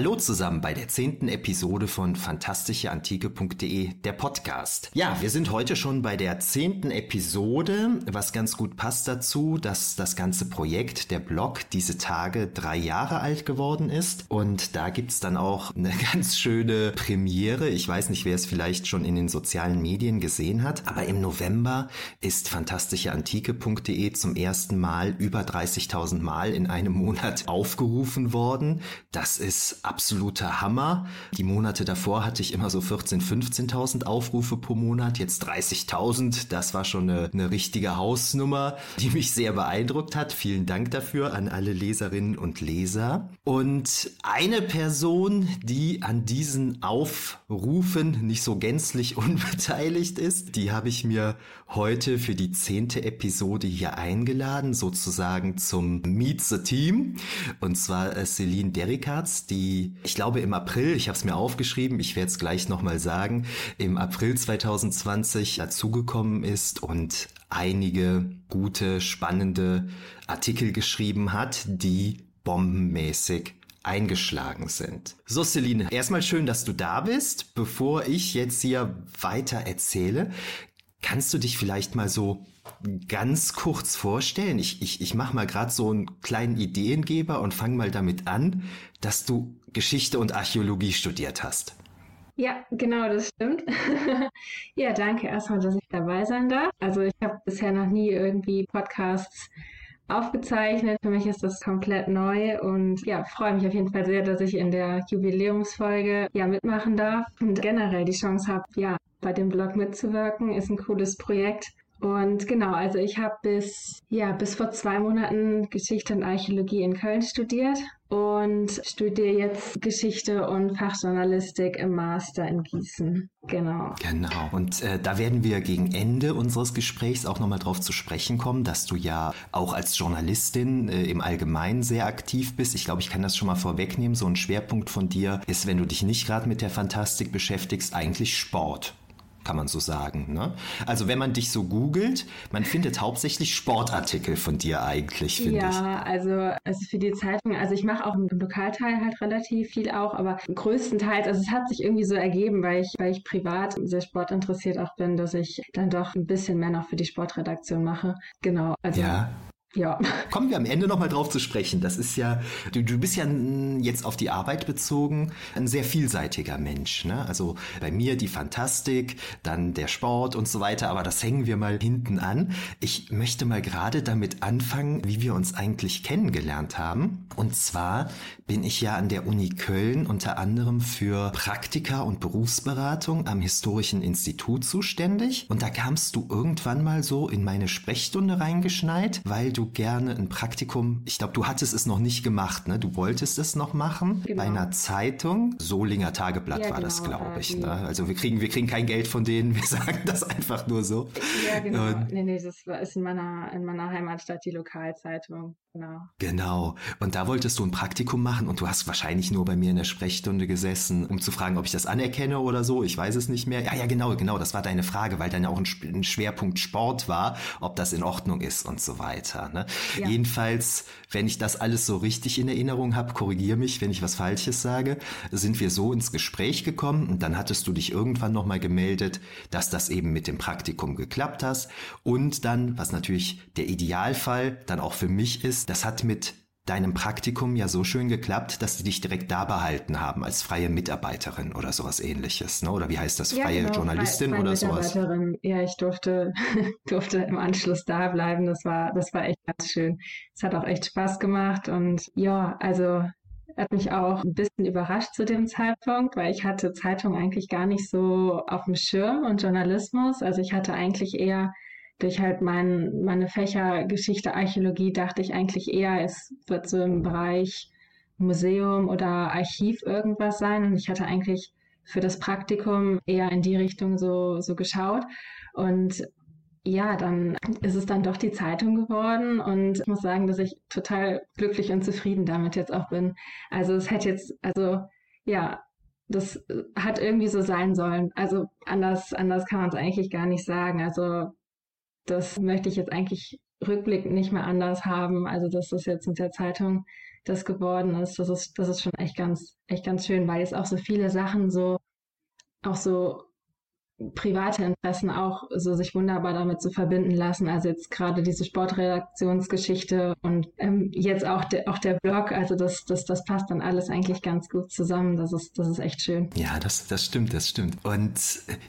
Hallo zusammen bei der zehnten Episode von fantastischeantike.de, der Podcast. Ja, wir sind heute schon bei der zehnten Episode, was ganz gut passt dazu, dass das ganze Projekt, der Blog, diese Tage drei Jahre alt geworden ist. Und da gibt's dann auch eine ganz schöne Premiere. Ich weiß nicht, wer es vielleicht schon in den sozialen Medien gesehen hat, aber im November ist fantastischeantike.de zum ersten Mal über 30.000 Mal in einem Monat aufgerufen worden. Das ist absoluter Hammer. Die Monate davor hatte ich immer so 14.000, 15.000 Aufrufe pro Monat, jetzt 30.000. Das war schon eine, eine richtige Hausnummer, die mich sehr beeindruckt hat. Vielen Dank dafür an alle Leserinnen und Leser. Und eine Person, die an diesen Aufrufen nicht so gänzlich unbeteiligt ist, die habe ich mir heute für die zehnte Episode hier eingeladen, sozusagen zum Meet the Team. Und zwar äh, Celine Derrickards, die ich glaube im April, ich habe es mir aufgeschrieben, ich werde es gleich nochmal sagen, im April 2020 dazugekommen ist und einige gute, spannende Artikel geschrieben hat, die bombenmäßig eingeschlagen sind. So, Celine, erstmal schön, dass du da bist. Bevor ich jetzt hier weiter erzähle, kannst du dich vielleicht mal so ganz kurz vorstellen? Ich, ich, ich mache mal gerade so einen kleinen Ideengeber und fange mal damit an, dass du Geschichte und Archäologie studiert hast. Ja, genau, das stimmt. ja, danke erstmal, dass ich dabei sein darf. Also ich habe bisher noch nie irgendwie Podcasts aufgezeichnet. Für mich ist das komplett neu und ja, freue mich auf jeden Fall sehr, dass ich in der Jubiläumsfolge ja mitmachen darf und generell die Chance habe, ja, bei dem Blog mitzuwirken. Ist ein cooles Projekt und genau, also ich habe bis, ja, bis vor zwei Monaten Geschichte und Archäologie in Köln studiert und studiere jetzt Geschichte und Fachjournalistik im Master in Gießen. Genau. Genau. Und äh, da werden wir gegen Ende unseres Gesprächs auch nochmal drauf zu sprechen kommen, dass du ja auch als Journalistin äh, im Allgemeinen sehr aktiv bist. Ich glaube, ich kann das schon mal vorwegnehmen. So ein Schwerpunkt von dir ist, wenn du dich nicht gerade mit der Fantastik beschäftigst, eigentlich Sport kann man so sagen. Ne? Also wenn man dich so googelt, man findet hauptsächlich Sportartikel von dir eigentlich, finde ja, ich. Ja, also, also für die Zeitung, also ich mache auch im Lokalteil halt relativ viel auch, aber größtenteils, also es hat sich irgendwie so ergeben, weil ich, weil ich privat sehr sportinteressiert auch bin, dass ich dann doch ein bisschen mehr noch für die Sportredaktion mache. Genau. Also ja. Ja. Kommen wir am Ende nochmal drauf zu sprechen. Das ist ja, du, du bist ja jetzt auf die Arbeit bezogen ein sehr vielseitiger Mensch. Ne? Also bei mir die Fantastik, dann der Sport und so weiter, aber das hängen wir mal hinten an. Ich möchte mal gerade damit anfangen, wie wir uns eigentlich kennengelernt haben. Und zwar bin ich ja an der Uni Köln unter anderem für Praktika und Berufsberatung am Historischen Institut zuständig. Und da kamst du irgendwann mal so in meine Sprechstunde reingeschneit, weil du du gerne ein Praktikum, ich glaube, du hattest es noch nicht gemacht, ne? Du wolltest es noch machen genau. bei einer Zeitung. Solinger Tageblatt ja, war genau, das, glaube ich. Ne? Also wir kriegen, wir kriegen kein Geld von denen, wir sagen das einfach nur so. Ja, genau. Und, nee, nee, das ist in meiner, in meiner Heimatstadt die Lokalzeitung. Genau. Genau. Und da wolltest du ein Praktikum machen und du hast wahrscheinlich nur bei mir in der Sprechstunde gesessen, um zu fragen, ob ich das anerkenne oder so. Ich weiß es nicht mehr. Ja, ja, genau, genau. Das war deine Frage, weil dann auch ein, Schwerpunkt Sport war, ob das in Ordnung ist und so weiter. Ne? Ja. Jedenfalls, wenn ich das alles so richtig in Erinnerung habe, korrigier mich, wenn ich was Falsches sage, sind wir so ins Gespräch gekommen und dann hattest du dich irgendwann nochmal gemeldet, dass das eben mit dem Praktikum geklappt hast und dann, was natürlich der Idealfall dann auch für mich ist, das hat mit deinem Praktikum ja so schön geklappt, dass die dich direkt da behalten haben als freie Mitarbeiterin oder sowas ähnliches, ne? Oder wie heißt das? Freie ja, genau, Journalistin freie, freie oder sowas? Ja, ich durfte, durfte im Anschluss da bleiben. Das war, das war echt ganz schön. Es hat auch echt Spaß gemacht und ja, also hat mich auch ein bisschen überrascht zu dem Zeitpunkt, weil ich hatte Zeitung eigentlich gar nicht so auf dem Schirm und Journalismus. Also ich hatte eigentlich eher durch halt mein, meine Fächer Geschichte, Archäologie dachte ich eigentlich eher, es wird so im Bereich Museum oder Archiv irgendwas sein. Und ich hatte eigentlich für das Praktikum eher in die Richtung so, so geschaut. Und ja, dann ist es dann doch die Zeitung geworden und ich muss sagen, dass ich total glücklich und zufrieden damit jetzt auch bin. Also es hätte jetzt, also ja, das hat irgendwie so sein sollen. Also anders, anders kann man es eigentlich gar nicht sagen. Also das möchte ich jetzt eigentlich rückblickend nicht mehr anders haben. Also, dass das jetzt mit der Zeitung das geworden ist. Das ist, das ist schon echt ganz, echt ganz schön, weil jetzt auch so viele Sachen so, auch so private Interessen auch so sich wunderbar damit zu verbinden lassen. Also jetzt gerade diese Sportredaktionsgeschichte und ähm, jetzt auch, de, auch der Blog. Also das, das, das passt dann alles eigentlich ganz gut zusammen. Das ist, das ist echt schön. Ja, das, das stimmt, das stimmt. Und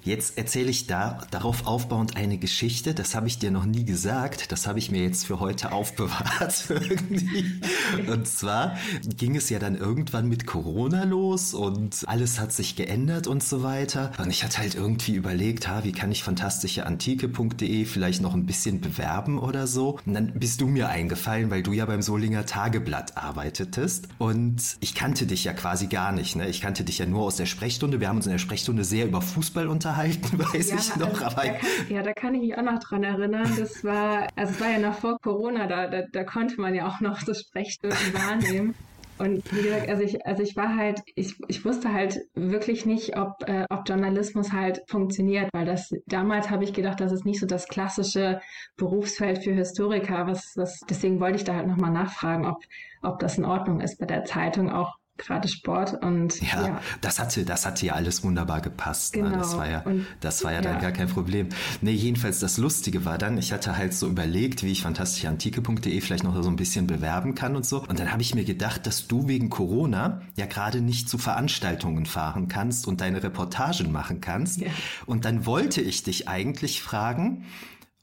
jetzt erzähle ich da darauf aufbauend eine Geschichte. Das habe ich dir noch nie gesagt. Das habe ich mir jetzt für heute aufbewahrt irgendwie. Und zwar ging es ja dann irgendwann mit Corona los und alles hat sich geändert und so weiter. Und ich hatte halt irgendwie überlegt, ha, wie kann ich fantastischeantike.de vielleicht noch ein bisschen bewerben oder so. Und dann bist du mir eingefallen, weil du ja beim Solinger Tageblatt arbeitetest. Und ich kannte dich ja quasi gar nicht. Ne? Ich kannte dich ja nur aus der Sprechstunde. Wir haben uns in der Sprechstunde sehr über Fußball unterhalten, weiß ja, ich noch. Also, aber da kann, ja, da kann ich mich auch noch dran erinnern. Das war, also es war ja noch vor Corona, da, da, da konnte man ja auch noch so Sprechstunden wahrnehmen. Und wie gesagt, also ich, also ich war halt, ich, ich wusste halt wirklich nicht, ob, äh, ob Journalismus halt funktioniert, weil das damals habe ich gedacht, das ist nicht so das klassische Berufsfeld für Historiker. Was, was, deswegen wollte ich da halt nochmal nachfragen, ob, ob das in Ordnung ist bei der Zeitung auch gerade Sport und ja, ja, das hatte das hatte ja alles wunderbar gepasst. Genau. Ne? Das war ja und, das war ja, ja, dann gar kein Problem. Nee, jedenfalls das Lustige war dann, ich hatte halt so überlegt, wie ich fantastischeantike.de vielleicht noch so ein bisschen bewerben kann und so. Und dann habe ich mir gedacht, dass du wegen Corona ja gerade nicht zu Veranstaltungen fahren kannst und deine Reportagen machen kannst. Ja. Und dann wollte ich dich eigentlich fragen,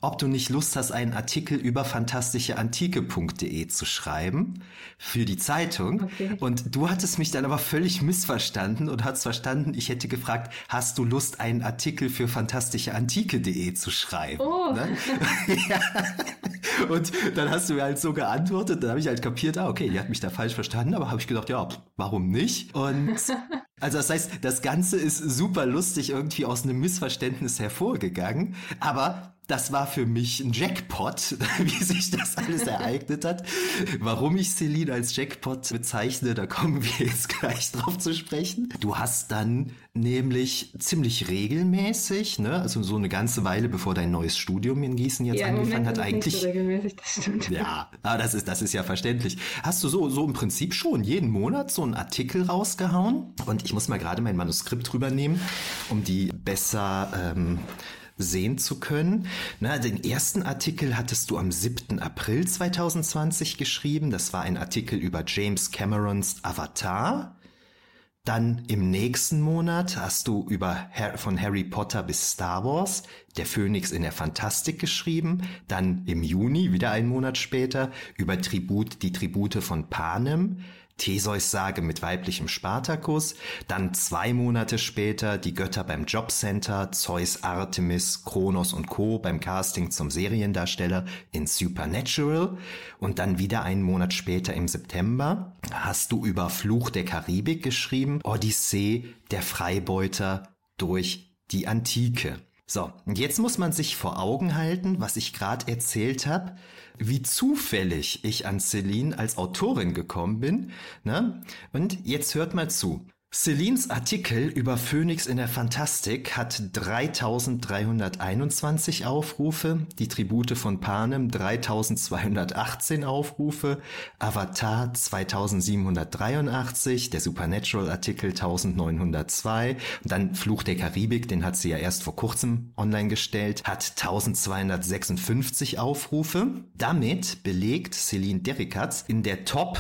ob du nicht Lust hast, einen Artikel über fantastischeantike.de zu schreiben für die Zeitung. Okay. Und du hattest mich dann aber völlig missverstanden und hast verstanden, ich hätte gefragt, hast du Lust, einen Artikel für fantastischeantike.de zu schreiben? Oh. Ne? ja. Und dann hast du mir halt so geantwortet, dann habe ich halt kapiert, ah, okay, die hat mich da falsch verstanden, aber habe ich gedacht, ja, warum nicht? Und also das heißt, das Ganze ist super lustig irgendwie aus einem Missverständnis hervorgegangen, aber das war für mich ein Jackpot, wie sich das alles ereignet hat. Warum ich Celine als Jackpot bezeichne, da kommen wir jetzt gleich drauf zu sprechen. Du hast dann nämlich ziemlich regelmäßig, ne, also so eine ganze Weile bevor dein neues Studium in Gießen jetzt ja, angefangen hat, eigentlich. Nicht so regelmäßig, das stimmt. Ja, aber das ist, das ist ja verständlich. Hast du so, so im Prinzip schon jeden Monat so einen Artikel rausgehauen? Und ich muss mal gerade mein Manuskript drüber nehmen, um die besser ähm, sehen zu können. Na, den ersten Artikel hattest du am 7. April 2020 geschrieben. Das war ein Artikel über James Camerons Avatar. Dann im nächsten Monat hast du über von Harry Potter bis Star Wars, der Phönix in der Fantastik geschrieben. Dann im Juni, wieder einen Monat später, über Tribut, die Tribute von Panem. Theseus Sage mit weiblichem Spartakus, dann zwei Monate später die Götter beim Jobcenter, Zeus, Artemis, Kronos und Co. beim Casting zum Seriendarsteller in Supernatural und dann wieder einen Monat später im September hast du über Fluch der Karibik geschrieben, Odyssee der Freibeuter durch die Antike. So, und jetzt muss man sich vor Augen halten, was ich gerade erzählt habe wie zufällig ich an Celine als Autorin gekommen bin. Ne? Und jetzt hört mal zu. Celines Artikel über Phoenix in der Fantastik hat 3321 Aufrufe, die Tribute von Panem 3218 Aufrufe, Avatar 2783, der Supernatural Artikel 1902 und dann Fluch der Karibik, den hat sie ja erst vor kurzem online gestellt, hat 1256 Aufrufe. Damit belegt Celine Derricatz in der Top,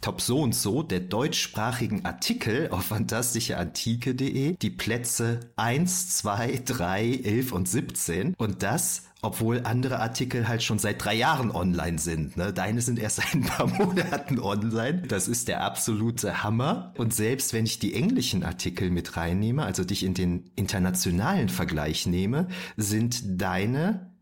Top so und so der deutschsprachigen Artikel auf fantastischeantike.de die Plätze 1, 2, 3, 11 und 17 und das obwohl andere Artikel halt schon seit drei Jahren online sind. Ne? Deine sind erst seit ein paar Monaten online. Das ist der absolute Hammer. Und selbst wenn ich die englischen Artikel mit reinnehme, also dich in den internationalen Vergleich nehme, sind deine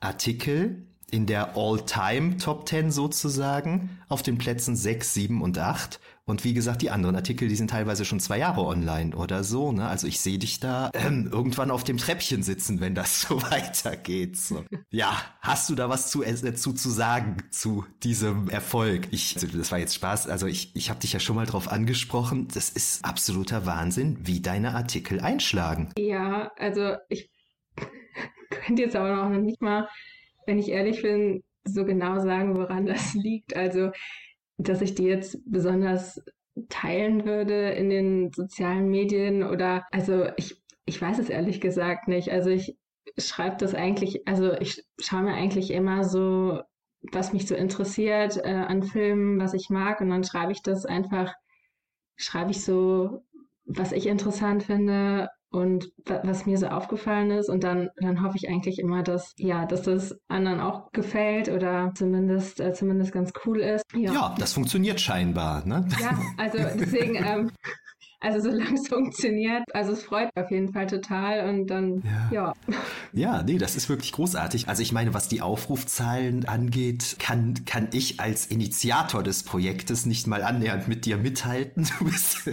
Artikel in der All-Time Top 10 sozusagen auf den Plätzen 6, 7 und 8 und wie gesagt, die anderen Artikel, die sind teilweise schon zwei Jahre online oder so. Ne? Also ich sehe dich da ähm, irgendwann auf dem Treppchen sitzen, wenn das so weitergeht. So. Ja, hast du da was zu, äh, zu, zu sagen zu diesem Erfolg? Ich, das war jetzt Spaß. Also ich, ich habe dich ja schon mal drauf angesprochen. Das ist absoluter Wahnsinn, wie deine Artikel einschlagen. Ja, also ich könnte jetzt aber noch nicht mal, wenn ich ehrlich bin, so genau sagen, woran das liegt. Also dass ich die jetzt besonders teilen würde in den sozialen Medien oder also ich, ich weiß es ehrlich gesagt nicht. Also ich schreibe das eigentlich, also ich schaue mir eigentlich immer so, was mich so interessiert äh, an Filmen, was ich mag und dann schreibe ich das einfach, schreibe ich so, was ich interessant finde und was mir so aufgefallen ist und dann, dann hoffe ich eigentlich immer, dass ja, dass das anderen auch gefällt oder zumindest äh, zumindest ganz cool ist. Ja. ja. das funktioniert scheinbar, ne? Ja, also deswegen ähm, also solange es funktioniert, also es freut auf jeden Fall total und dann, ja. ja. Ja, nee, das ist wirklich großartig. Also ich meine, was die Aufrufzahlen angeht, kann, kann ich als Initiator des Projektes nicht mal annähernd mit dir mithalten. Du, bist,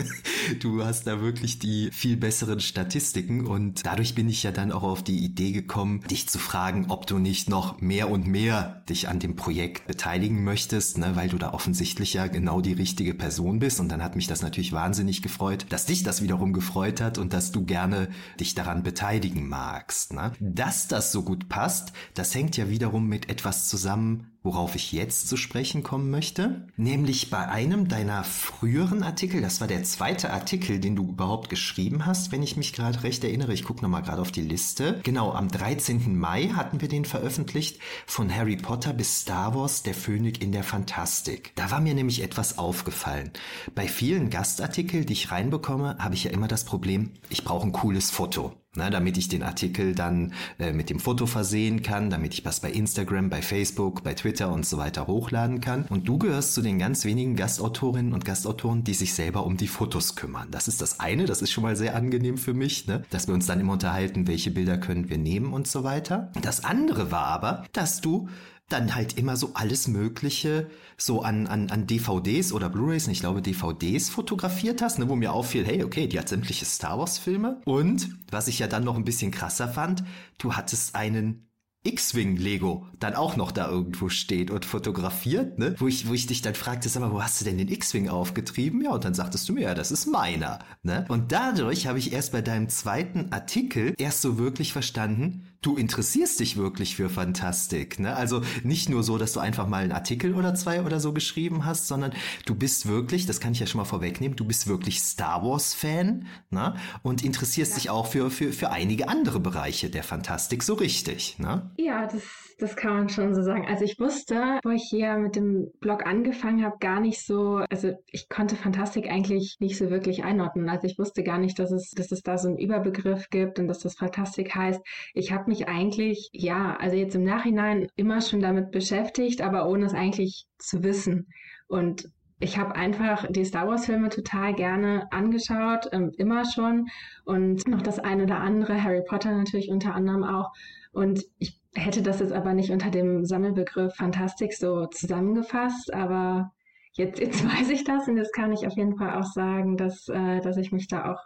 du hast da wirklich die viel besseren Statistiken und dadurch bin ich ja dann auch auf die Idee gekommen, dich zu fragen, ob du nicht noch mehr und mehr dich an dem Projekt beteiligen möchtest, ne, weil du da offensichtlich ja genau die richtige Person bist und dann hat mich das natürlich wahnsinnig gefreut, gefreut, dass dich das wiederum gefreut hat und dass du gerne dich daran beteiligen magst. Ne? Dass das so gut passt, das hängt ja wiederum mit etwas zusammen, worauf ich jetzt zu sprechen kommen möchte, nämlich bei einem deiner früheren Artikel, das war der zweite Artikel, den du überhaupt geschrieben hast, wenn ich mich gerade recht erinnere, ich gucke nochmal gerade auf die Liste. Genau, am 13. Mai hatten wir den veröffentlicht, von Harry Potter bis Star Wars, der Phönix in der Fantastik. Da war mir nämlich etwas aufgefallen. Bei vielen Gastartikeln, die ich reinbekomme, habe ich ja immer das Problem, ich brauche ein cooles Foto ne, damit ich den Artikel dann äh, mit dem Foto versehen kann, damit ich was bei Instagram, bei Facebook, bei Twitter und so weiter hochladen kann. Und du gehörst zu den ganz wenigen Gastautorinnen und Gastautoren, die sich selber um die Fotos kümmern. Das ist das eine, das ist schon mal sehr angenehm für mich, ne, dass wir uns dann immer unterhalten, welche Bilder können wir nehmen und so weiter. Das andere war aber, dass du dann halt immer so alles Mögliche so an, an, an DVDs oder Blu-rays, ich glaube DVDs fotografiert hast, ne, wo mir auffiel, hey, okay, die hat sämtliche Star Wars-Filme. Und was ich ja dann noch ein bisschen krasser fand, du hattest einen X-Wing Lego dann auch noch da irgendwo steht und fotografiert, ne? Wo ich, wo ich dich dann fragte, sag mal, wo hast du denn den X-Wing aufgetrieben? Ja, und dann sagtest du mir, ja, das ist meiner, ne? Und dadurch habe ich erst bei deinem zweiten Artikel erst so wirklich verstanden, du interessierst dich wirklich für Fantastik. Ne? Also nicht nur so, dass du einfach mal einen Artikel oder zwei oder so geschrieben hast, sondern du bist wirklich, das kann ich ja schon mal vorwegnehmen, du bist wirklich Star Wars-Fan ne? und interessierst ja. dich auch für, für, für einige andere Bereiche der Fantastik so richtig. Ne? Ja, das das kann man schon so sagen. Also ich wusste, wo ich hier mit dem Blog angefangen habe, gar nicht so, also ich konnte Fantastik eigentlich nicht so wirklich einordnen. Also ich wusste gar nicht, dass es, dass es da so einen Überbegriff gibt und dass das Fantastik heißt. Ich habe mich eigentlich, ja, also jetzt im Nachhinein immer schon damit beschäftigt, aber ohne es eigentlich zu wissen. Und ich habe einfach die Star Wars-Filme total gerne angeschaut, ähm, immer schon. Und noch das eine oder andere, Harry Potter natürlich unter anderem auch. Und ich hätte das jetzt aber nicht unter dem Sammelbegriff Fantastik so zusammengefasst, aber jetzt, jetzt weiß ich das und jetzt kann ich auf jeden Fall auch sagen, dass, äh, dass ich mich da auch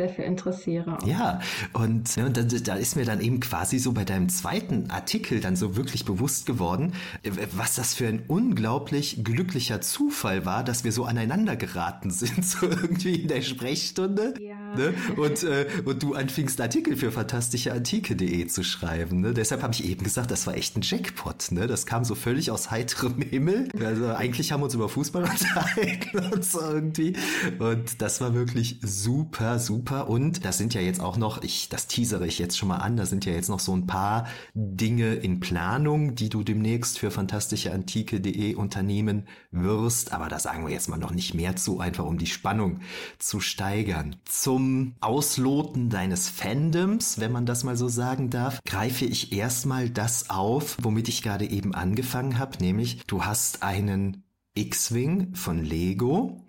sehr viel interessiere. Ja, und, ne, und da, da, ist mir dann eben quasi so bei deinem zweiten Artikel dann so wirklich bewusst geworden, äh, was das für ein unglaublich glücklicher Zufall war, dass wir so aneinander geraten sind, so irgendwie in der Sprechstunde. Ja. Ne? Und, äh, und du anfingst Artikel für fantastischeantike.de zu schreiben. Ne? Deshalb habe ich eben gesagt, das war echt ein Jackpot. Ne? Das kam so völlig aus heiterem Himmel. Also eigentlich haben wir uns über Fußball unterhalten und so irgendwie. Und das war wirklich super, super super. Und das sind ja jetzt auch noch, ich, das teasere ich jetzt schon mal an, da sind ja jetzt noch so ein paar Dinge in Planung, die du demnächst für fantastischeantike.de unternehmen wirst. Aber da sagen wir jetzt mal noch nicht mehr zu, einfach um die Spannung zu steigern. Zum Ausloten deines Fandoms, wenn man das mal so sagen darf, greife ich erstmal das auf, womit ich gerade eben angefangen habe, nämlich du hast einen X-Wing von Lego.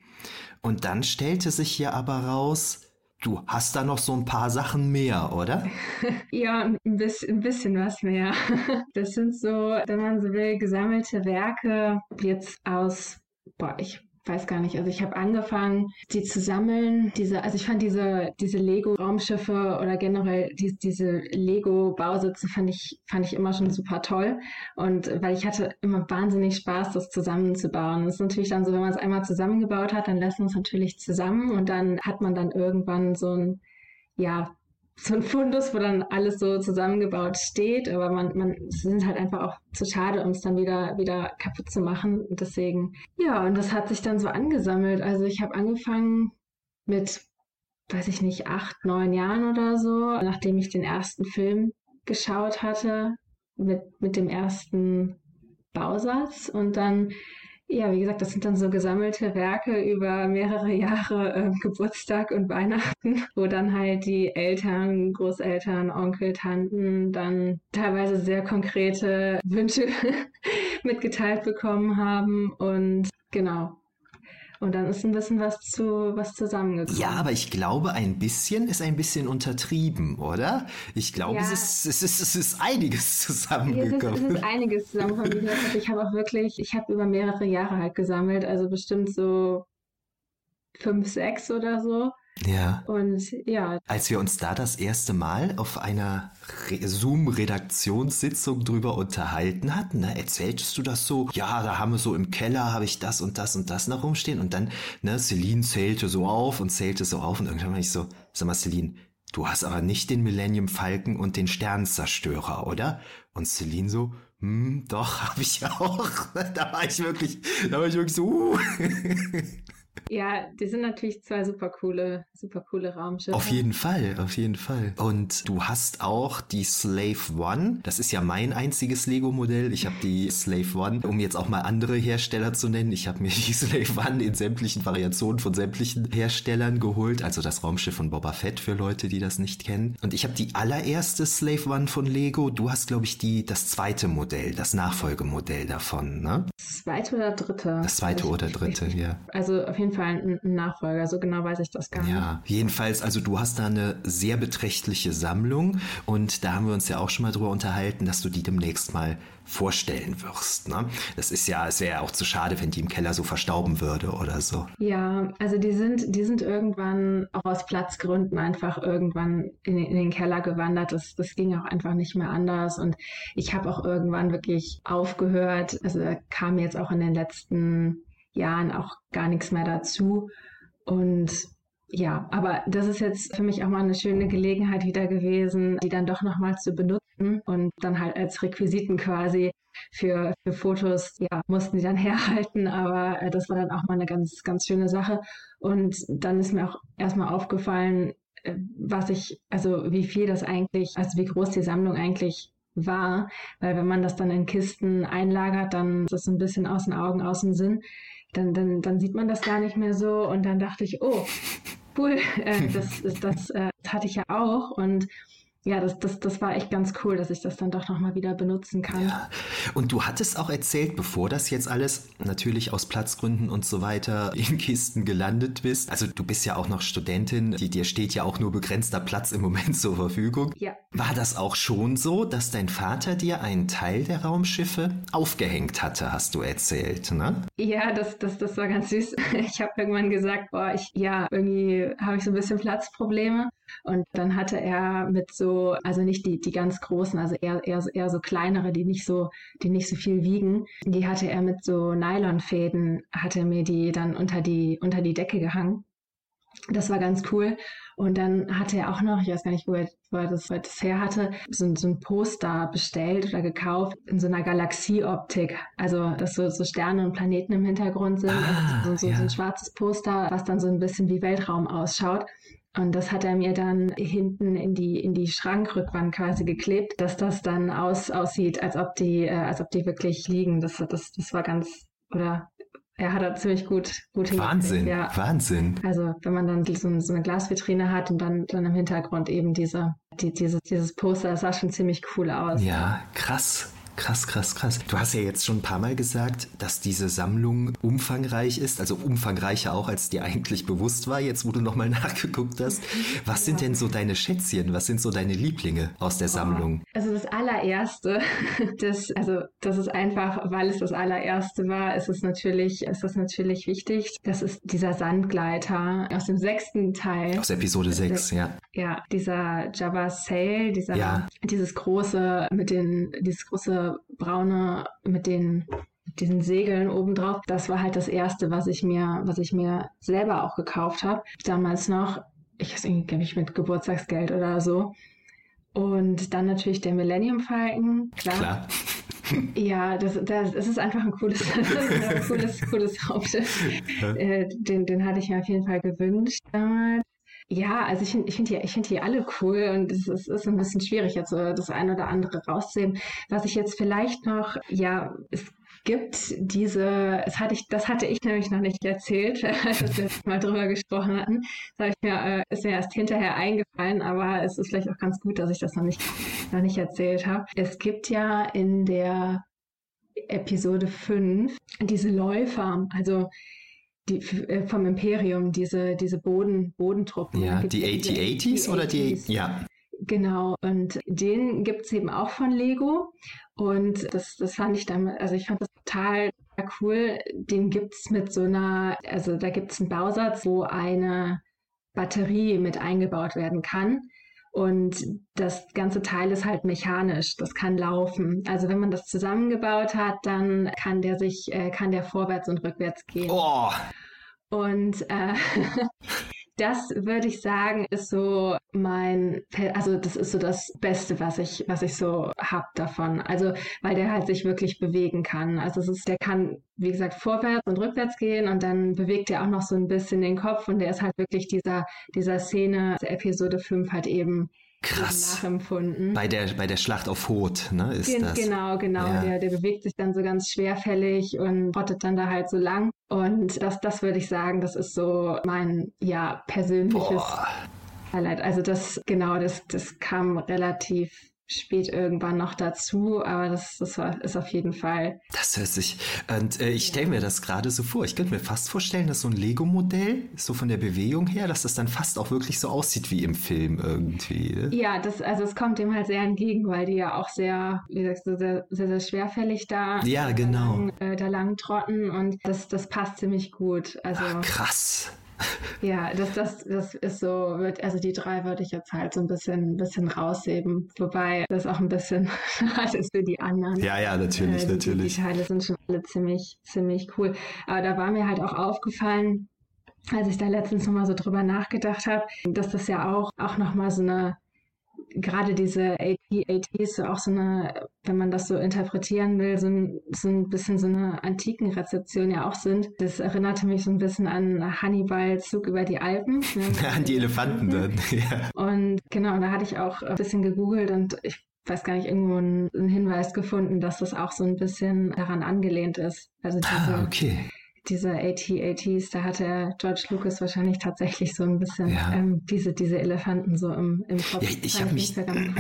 Und dann stellte sich hier aber raus, Du hast da noch so ein paar Sachen mehr, oder? ja, ein bisschen, ein bisschen was mehr. Das sind so, wenn man so will, gesammelte Werke jetzt aus, boah, ich weiß gar nicht. Also ich habe angefangen, die zu sammeln. Diese, also ich fand diese, diese Lego-Raumschiffe oder generell die, diese Lego-Bausitze fand ich, fand ich immer schon super toll. Und weil ich hatte immer wahnsinnig Spaß, das zusammenzubauen. Das ist natürlich dann so, wenn man es einmal zusammengebaut hat, dann lässt man es natürlich zusammen und dann hat man dann irgendwann so ein, ja, so ein Fundus, wo dann alles so zusammengebaut steht, aber man, man sind halt einfach auch zu schade, um es dann wieder, wieder kaputt zu machen. Und deswegen, ja, und das hat sich dann so angesammelt. Also ich habe angefangen mit, weiß ich nicht, acht, neun Jahren oder so, nachdem ich den ersten Film geschaut hatte, mit, mit dem ersten Bausatz und dann ja, wie gesagt, das sind dann so gesammelte Werke über mehrere Jahre äh, Geburtstag und Weihnachten, wo dann halt die Eltern, Großeltern, Onkel, Tanten dann teilweise sehr konkrete Wünsche mitgeteilt bekommen haben. Und genau, und dann ist ein bisschen was zu was zusammengekommen. Ja, aber ich glaube, ein bisschen ist ein bisschen untertrieben, oder? Ich glaube, ja. es, ist, es, ist, es ist einiges zusammengekommen. es, ist, es ist einiges zusammengekommen. ich habe auch wirklich, ich habe über mehrere Jahre halt gesammelt, also bestimmt so fünf, sechs oder so. Ja. Und ja. Als wir uns da das erste Mal auf einer Zoom-Redaktionssitzung drüber unterhalten hatten, ne, erzähltest du das so, ja, da haben wir so im Keller, habe ich das und das und das noch rumstehen. Und dann, ne, Celine zählte so auf und zählte so auf und irgendwann war ich so, sag mal, Celine, du hast aber nicht den Millennium Falken und den Sternzerstörer, oder? Und Celine so, hm, doch, habe ich auch. da war ich wirklich, da war ich wirklich so, uh. Ja, die sind natürlich zwei super coole, super coole Raumschiffe. Auf jeden Fall, auf jeden Fall. Und du hast auch die Slave One. Das ist ja mein einziges Lego-Modell. Ich habe die Slave One, um jetzt auch mal andere Hersteller zu nennen. Ich habe mir die Slave One in sämtlichen Variationen von sämtlichen Herstellern geholt. Also das Raumschiff von Boba Fett für Leute, die das nicht kennen. Und ich habe die allererste Slave One von Lego. Du hast, glaube ich, die, das zweite Modell, das Nachfolgemodell davon, ne? Das zweite oder dritte? Das zweite oder dritte, ja. Also auf jeden Fall ein, Nachfolger. So genau weiß ich das gar nicht. Jedenfalls, also du hast da eine sehr beträchtliche Sammlung und da haben wir uns ja auch schon mal drüber unterhalten, dass du die demnächst mal vorstellen wirst. Ne? Das ist ja, es wäre ja auch zu schade, wenn die im Keller so verstauben würde oder so. Ja, also die sind, die sind irgendwann auch aus Platzgründen einfach irgendwann in, in den Keller gewandert. Das, das ging auch einfach nicht mehr anders. Und ich habe auch irgendwann wirklich aufgehört. Also kam jetzt auch in den letzten Jahren auch gar nichts mehr dazu. Und ja, aber das ist jetzt für mich auch mal eine schöne Gelegenheit wieder gewesen, die dann doch nochmal zu benutzen und dann halt als Requisiten quasi für, für Fotos, ja, mussten die dann herhalten, aber äh, das war dann auch mal eine ganz, ganz schöne Sache. Und dann ist mir auch erstmal aufgefallen, äh, was ich, also wie viel das eigentlich, also wie groß die Sammlung eigentlich war, weil wenn man das dann in Kisten einlagert, dann ist das ein bisschen aus den Augen, aus dem Sinn dann, dann, dann sieht man das gar nicht mehr so. Und dann dachte ich, oh, cool, äh, das, das, das, äh, das hatte ich ja auch. Und ja, das, das, das war echt ganz cool, dass ich das dann doch nochmal wieder benutzen kann. Ja. Und du hattest auch erzählt, bevor das jetzt alles natürlich aus Platzgründen und so weiter in Kisten gelandet bist. Also du bist ja auch noch Studentin, die, dir steht ja auch nur begrenzter Platz im Moment zur Verfügung. Ja. War das auch schon so, dass dein Vater dir einen Teil der Raumschiffe aufgehängt hatte, hast du erzählt, ne? Ja, das, das, das war ganz süß. Ich habe irgendwann gesagt, boah, ich, ja, irgendwie habe ich so ein bisschen Platzprobleme. Und dann hatte er mit so, also nicht die, die ganz großen, also eher, eher, eher so kleinere, die nicht so, die nicht so viel wiegen, die hatte er mit so Nylonfäden, hatte mir die dann unter die, unter die Decke gehangen. Das war ganz cool. Und dann hatte er auch noch, ich weiß gar nicht, wo er, wo er, das, wo er das her hatte, so, so, ein Poster bestellt oder gekauft in so einer Galaxieoptik. Also, dass so, so Sterne und Planeten im Hintergrund sind. Ah, also so, ja. so ein schwarzes Poster, was dann so ein bisschen wie Weltraum ausschaut. Und das hat er mir dann hinten in die, in die Schrankrückwand quasi geklebt, dass das dann aus, aussieht, als ob die, äh, als ob die wirklich liegen. Das, das, das war ganz, oder er hat da ziemlich gut, gut Wahnsinn, ja. Wahnsinn. Also wenn man dann so, so, eine Glasvitrine hat und dann, dann im Hintergrund eben diese, die, dieses, dieses Poster, das sah schon ziemlich cool aus. Ja, krass. Krass, krass, krass. Du hast ja jetzt schon ein paar Mal gesagt, dass diese Sammlung umfangreich ist, also umfangreicher auch, als dir eigentlich bewusst war, jetzt wo du nochmal nachgeguckt hast. Was sind denn so deine Schätzchen? Was sind so deine Lieblinge aus der Sammlung? Also das allererste, das, also das ist einfach, weil es das allererste war, ist es natürlich, ist das natürlich wichtig. Das ist dieser Sandgleiter aus dem sechsten Teil. Aus Episode 6, ja. Ja, dieser Jabba Sail, dieser, ja. dieses große, mit den, dieses große braune mit den diesen Segeln obendrauf. Das war halt das erste, was ich mir, was ich mir selber auch gekauft habe. Damals noch ich weiß nicht, glaube ich, mit Geburtstagsgeld oder so. Und dann natürlich der Millennium Falcon. Klar. Klar. Ja, das, das, das ist einfach ein cooles, ein cooles, cooles Raumschiff. Äh, den, den hatte ich mir auf jeden Fall gewünscht damals. Ja, also ich finde ich find die, find die alle cool und es ist, ist ein bisschen schwierig, jetzt so das eine oder andere rauszuheben. Was ich jetzt vielleicht noch, ja, es gibt diese, das hatte ich, das hatte ich nämlich noch nicht erzählt, als wir mal drüber gesprochen hatten. Das ich mir, äh, ist mir erst hinterher eingefallen, aber es ist vielleicht auch ganz gut, dass ich das noch nicht, noch nicht erzählt habe. Es gibt ja in der Episode 5 diese Läufer, also die, äh, vom Imperium, diese, diese Boden, Bodentruppen. Ja, die AT-80s oder die, ja. Genau, und den gibt es eben auch von Lego. Und das, das fand ich damit, also ich fand das total cool. Den gibt es mit so einer, also da gibt es einen Bausatz, wo eine Batterie mit eingebaut werden kann. Und das ganze Teil ist halt mechanisch, das kann laufen. Also wenn man das zusammengebaut hat, dann kann der sich, äh, kann der vorwärts und rückwärts gehen. Oh. Und äh, das würde ich sagen, ist so mein, also das ist so das Beste, was ich, was ich so hab davon. Also, weil der halt sich wirklich bewegen kann. Also es ist, der kann, wie gesagt, vorwärts und rückwärts gehen und dann bewegt er auch noch so ein bisschen den Kopf und der ist halt wirklich dieser, dieser Szene, der Episode 5 halt eben Krass. nachempfunden. Bei der, bei der Schlacht auf Hoth, ne, ist Gen das. Genau, genau. Ja. Der, der bewegt sich dann so ganz schwerfällig und rottet dann da halt so lang. Und das, das würde ich sagen, das ist so mein, ja, persönliches Boah. Highlight. Also das, genau, das, das kam relativ spät irgendwann noch dazu, aber das, das ist auf jeden Fall. Das hört sich. Und äh, ich stelle mir das gerade so vor. Ich könnte mir fast vorstellen, dass so ein Lego-Modell, so von der Bewegung her, dass das dann fast auch wirklich so aussieht wie im Film irgendwie. Ne? Ja, das, also es kommt dem halt sehr entgegen, weil die ja auch sehr, wie sagst du, sehr, sehr, sehr schwerfällig da, ja, genau. da, lang, äh, da lang trotten und das, das passt ziemlich gut. Also, Ach, krass. Ja, das, das, das ist so, also die drei würde ich jetzt halt so ein bisschen, ein bisschen rausheben. Wobei das auch ein bisschen schade ist für die anderen. Ja, ja, natürlich, äh, natürlich. Die Teile sind schon alle ziemlich, ziemlich cool. Aber da war mir halt auch aufgefallen, als ich da letztens nochmal so drüber nachgedacht habe, dass das ja auch, auch nochmal so eine gerade diese AT-ATs auch so eine, wenn man das so interpretieren will, so ein, so ein bisschen so eine antiken Rezeption ja auch sind. Das erinnerte mich so ein bisschen an Hannibal Zug über die Alpen. Ne? an die Elefanten dann, ja. Und genau, da hatte ich auch ein bisschen gegoogelt und ich weiß gar nicht, irgendwo einen, einen Hinweis gefunden, dass das auch so ein bisschen daran angelehnt ist. Also ah, diese, ah, okay diese AT-ATs, da hatte George Lucas wahrscheinlich tatsächlich so ein bisschen ja. ähm, diese, diese Elefanten so im, im Kopf. Ja, ich habe mich,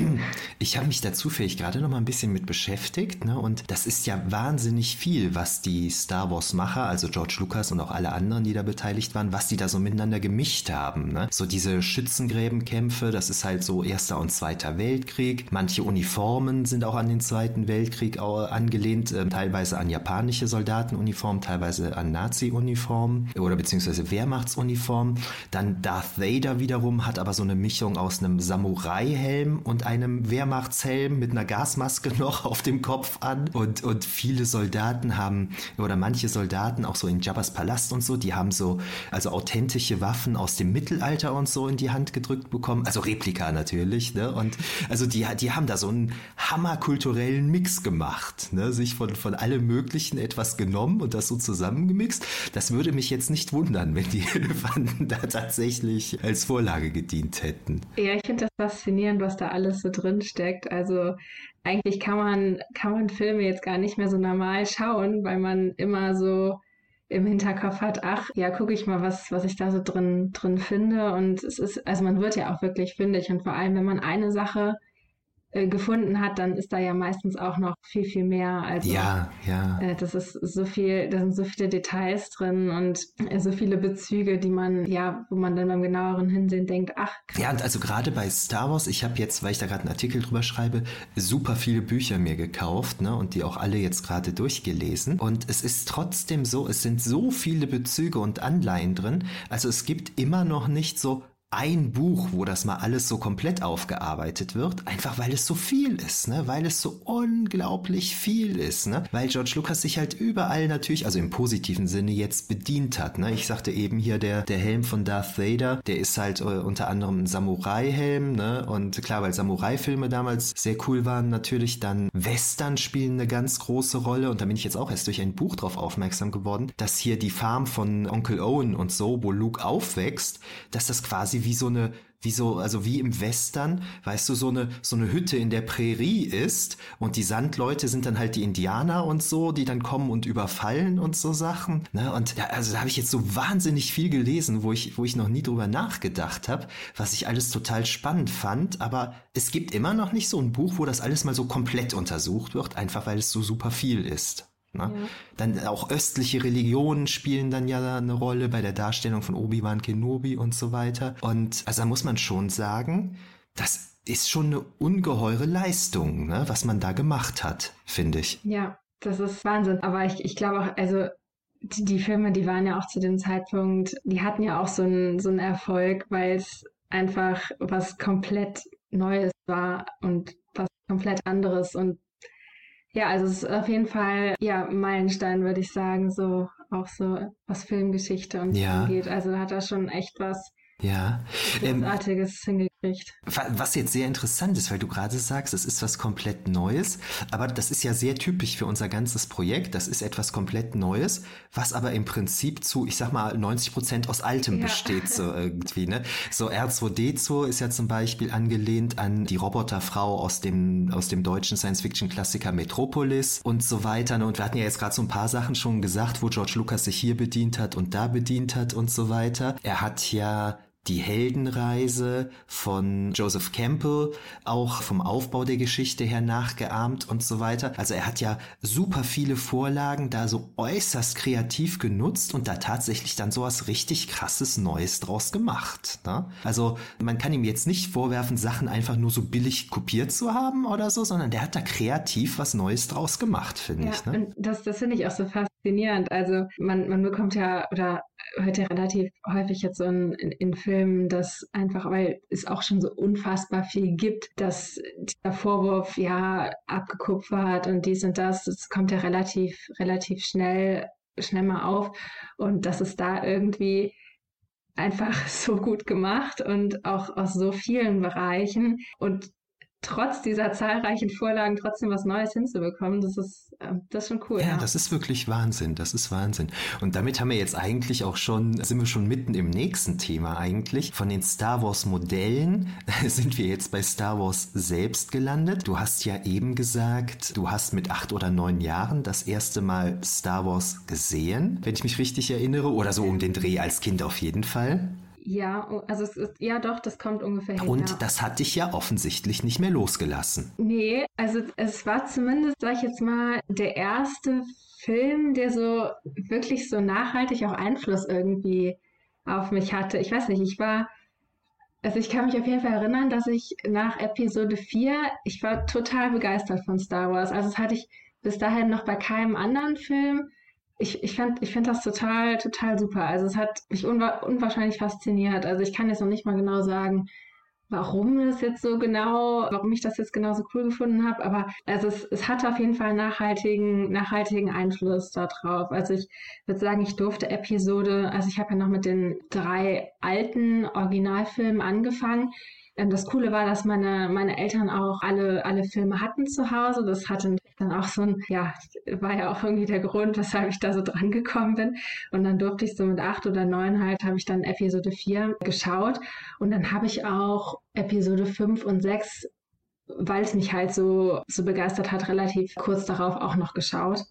ich hab mich da zufällig gerade noch mal ein bisschen mit beschäftigt. Ne? Und das ist ja wahnsinnig viel, was die Star Wars-Macher, also George Lucas und auch alle anderen, die da beteiligt waren, was die da so miteinander gemischt haben. Ne? So diese Schützengräbenkämpfe, das ist halt so Erster und Zweiter Weltkrieg. Manche Uniformen sind auch an den Zweiten Weltkrieg angelehnt, äh, teilweise an japanische Soldatenuniformen, teilweise an Nazi-Uniform oder beziehungsweise Wehrmachtsuniform. Dann Darth Vader wiederum hat aber so eine Mischung aus einem Samurai-Helm und einem Wehrmachtshelm mit einer Gasmaske noch auf dem Kopf an. Und, und viele Soldaten haben, oder manche Soldaten, auch so in Jabba's Palast und so, die haben so, also authentische Waffen aus dem Mittelalter und so in die Hand gedrückt bekommen. Also Replika natürlich, ne? Und also die, die haben da so einen hammerkulturellen Mix gemacht, ne? Sich von, von allem Möglichen etwas genommen und das so zusammengemischt gemixt. Das würde mich jetzt nicht wundern, wenn die Elefanten da tatsächlich als Vorlage gedient hätten. Ja, ich finde das faszinierend, was da alles so drin steckt. Also eigentlich kann man, kann man Filme jetzt gar nicht mehr so normal schauen, weil man immer so im Hinterkopf hat, ach, ja, gucke ich mal, was, was ich da so drin, drin finde. Und es ist, also man wird ja auch wirklich fündig. Und vor allem, wenn man eine Sache äh, gefunden hat, dann ist da ja meistens auch noch viel, viel mehr. Also, ja, ja. Äh, das ist so viel, da sind so viele Details drin und äh, so viele Bezüge, die man, ja, wo man dann beim genaueren Hinsehen denkt, ach. Krass. Ja, und also gerade bei Star Wars, ich habe jetzt, weil ich da gerade einen Artikel drüber schreibe, super viele Bücher mir gekauft, ne, und die auch alle jetzt gerade durchgelesen. Und es ist trotzdem so, es sind so viele Bezüge und Anleihen drin. Also es gibt immer noch nicht so ein Buch, wo das mal alles so komplett aufgearbeitet wird, einfach weil es so viel ist, ne? Weil es so unglaublich viel ist, ne? Weil George Lucas sich halt überall natürlich, also im positiven Sinne jetzt bedient hat, ne? Ich sagte eben hier der der Helm von Darth Vader, der ist halt äh, unter anderem ein Samurai-Helm, ne? Und klar, weil Samurai-Filme damals sehr cool waren, natürlich dann Western spielen eine ganz große Rolle und da bin ich jetzt auch erst durch ein Buch drauf aufmerksam geworden, dass hier die Farm von Onkel Owen und so, wo Luke aufwächst, dass das quasi wie so eine, wie so, also wie im Western, weißt du, so eine, so eine Hütte in der Prärie ist und die Sandleute sind dann halt die Indianer und so, die dann kommen und überfallen und so Sachen. Ne? Und ja, also da habe ich jetzt so wahnsinnig viel gelesen, wo ich, wo ich noch nie drüber nachgedacht habe, was ich alles total spannend fand. Aber es gibt immer noch nicht so ein Buch, wo das alles mal so komplett untersucht wird, einfach weil es so super viel ist. Ne? Ja. Dann auch östliche Religionen spielen dann ja eine Rolle bei der Darstellung von Obi-Wan Kenobi und so weiter. Und also da muss man schon sagen, das ist schon eine ungeheure Leistung, ne, was man da gemacht hat, finde ich. Ja, das ist Wahnsinn. Aber ich, ich glaube auch, also die, die, Filme, die waren ja auch zu dem Zeitpunkt, die hatten ja auch so einen, so einen Erfolg, weil es einfach was komplett Neues war und was komplett anderes und ja, also es ist auf jeden Fall, ja, Meilenstein, würde ich sagen, so auch so was Filmgeschichte und ja. so geht. Also hat er schon echt was ja. Großartiges ähm, hingekriegt. Was jetzt sehr interessant ist, weil du gerade sagst, es ist was komplett Neues, aber das ist ja sehr typisch für unser ganzes Projekt. Das ist etwas komplett Neues, was aber im Prinzip zu, ich sag mal, 90 Prozent aus Altem ja. besteht, so irgendwie, ne? So R2D2 ist ja zum Beispiel angelehnt an die Roboterfrau aus dem, aus dem deutschen Science-Fiction-Klassiker Metropolis und so weiter. Ne? Und wir hatten ja jetzt gerade so ein paar Sachen schon gesagt, wo George Lucas sich hier bedient hat und da bedient hat und so weiter. Er hat ja die Heldenreise von Joseph Campbell, auch vom Aufbau der Geschichte her nachgeahmt und so weiter. Also er hat ja super viele Vorlagen da so äußerst kreativ genutzt und da tatsächlich dann sowas richtig krasses Neues draus gemacht. Ne? Also man kann ihm jetzt nicht vorwerfen, Sachen einfach nur so billig kopiert zu haben oder so, sondern der hat da kreativ was Neues draus gemacht, finde ja, ich. Ne? Das, das finde ich auch so faszinierend. Also man, man bekommt ja oder ja relativ häufig jetzt so in, in, Filmen, dass einfach, weil es auch schon so unfassbar viel gibt, dass dieser Vorwurf ja abgekupfert und dies und das, das kommt ja relativ, relativ schnell, schnell mal auf. Und dass es da irgendwie einfach so gut gemacht und auch aus so vielen Bereichen und trotz dieser zahlreichen Vorlagen trotzdem was Neues hinzubekommen, das ist, ähm, das ist schon cool. Ja, ja, das ist wirklich Wahnsinn, das ist Wahnsinn. Und damit haben wir jetzt eigentlich auch schon, sind wir schon mitten im nächsten Thema eigentlich. Von den Star Wars Modellen sind wir jetzt bei Star Wars selbst gelandet. Du hast ja eben gesagt, du hast mit acht oder neun Jahren das erste Mal Star Wars gesehen, wenn ich mich richtig erinnere, oder so um den Dreh als Kind auf jeden Fall. Ja, also es ist, ja doch, das kommt ungefähr hin. Und ja. das hat dich ja offensichtlich nicht mehr losgelassen. Nee, also es war zumindest, sag ich jetzt mal, der erste Film, der so wirklich so nachhaltig auch Einfluss irgendwie auf mich hatte. Ich weiß nicht, ich war, also ich kann mich auf jeden Fall erinnern, dass ich nach Episode 4, ich war total begeistert von Star Wars. Also das hatte ich bis dahin noch bei keinem anderen Film ich, ich fand ich find das total, total super. Also es hat mich unwa unwahrscheinlich fasziniert. Also ich kann jetzt noch nicht mal genau sagen, warum das jetzt so genau, warum ich das jetzt genau so cool gefunden habe, aber also es, es hat auf jeden Fall nachhaltigen, nachhaltigen Einfluss darauf. Also ich würde sagen, ich durfte Episode, also ich habe ja noch mit den drei alten Originalfilmen angefangen. Ähm, das Coole war, dass meine, meine Eltern auch alle, alle Filme hatten zu Hause. Das hatte dann auch so ein, ja, war ja auch irgendwie der Grund, weshalb ich da so dran gekommen bin. Und dann durfte ich so mit acht oder neun halt, habe ich dann Episode 4 geschaut. Und dann habe ich auch Episode 5 und 6 weil es mich halt so, so begeistert hat, relativ kurz darauf auch noch geschaut.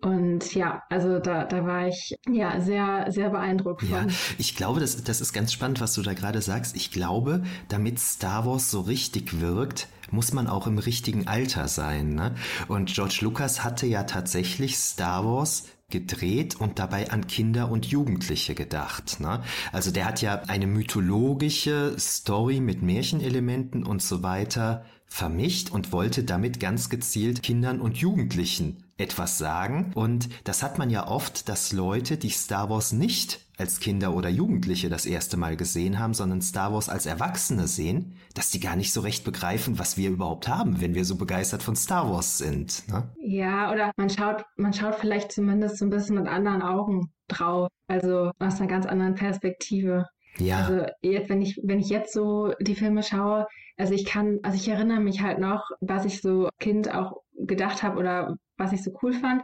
Und ja, also da, da war ich ja sehr, sehr beeindruckt von. Ja, ich glaube, das, das ist ganz spannend, was du da gerade sagst. Ich glaube, damit Star Wars so richtig wirkt, muss man auch im richtigen Alter sein. Ne? Und George Lucas hatte ja tatsächlich Star Wars gedreht und dabei an Kinder und Jugendliche gedacht. Ne? Also der hat ja eine mythologische Story mit Märchenelementen und so weiter vermischt und wollte damit ganz gezielt Kindern und Jugendlichen etwas sagen. Und das hat man ja oft, dass Leute, die Star Wars nicht als Kinder oder Jugendliche das erste Mal gesehen haben, sondern Star Wars als Erwachsene sehen, dass die gar nicht so recht begreifen, was wir überhaupt haben, wenn wir so begeistert von Star Wars sind. Ne? Ja, oder man schaut, man schaut vielleicht zumindest so ein bisschen mit anderen Augen drauf, also aus einer ganz anderen Perspektive. Ja. Also jetzt, wenn ich, wenn ich jetzt so die Filme schaue, also ich kann, also ich erinnere mich halt noch, was ich so Kind auch gedacht habe oder was ich so cool fand.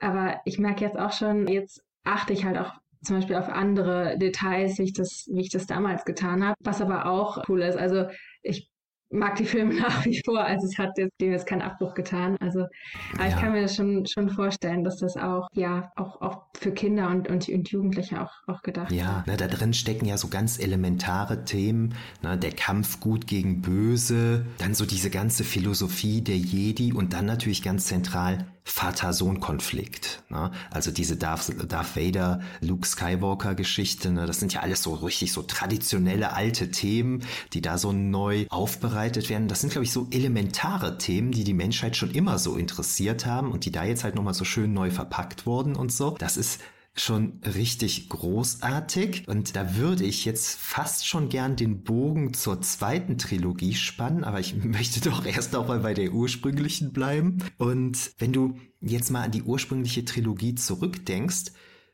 Aber ich merke jetzt auch schon, jetzt achte ich halt auch zum Beispiel auf andere Details, wie ich das, wie ich das damals getan habe, was aber auch cool ist. Also ich mag die Filme nach wie vor. Also es hat dem jetzt keinen Abbruch getan. Also aber ja. ich kann mir das schon, schon vorstellen, dass das auch, ja, auch, auch für Kinder und, und, und Jugendliche auch, auch gedacht ist. Ja, ne, da drin stecken ja so ganz elementare Themen. Ne, der Kampf gut gegen böse, dann so diese ganze Philosophie der Jedi und dann natürlich ganz zentral Vater-Sohn-Konflikt. Ne? Also diese Darth, Darth Vader, Luke Skywalker-Geschichte, ne? das sind ja alles so richtig so traditionelle alte Themen, die da so neu aufbereitet werden. Das sind, glaube ich, so elementare Themen, die die Menschheit schon immer so interessiert haben und die da jetzt halt nochmal so schön neu verpackt wurden und so. Das ist schon richtig großartig. Und da würde ich jetzt fast schon gern den Bogen zur zweiten Trilogie spannen, aber ich möchte doch erst auch mal bei der ursprünglichen bleiben. Und wenn du jetzt mal an die ursprüngliche Trilogie zurückdenkst,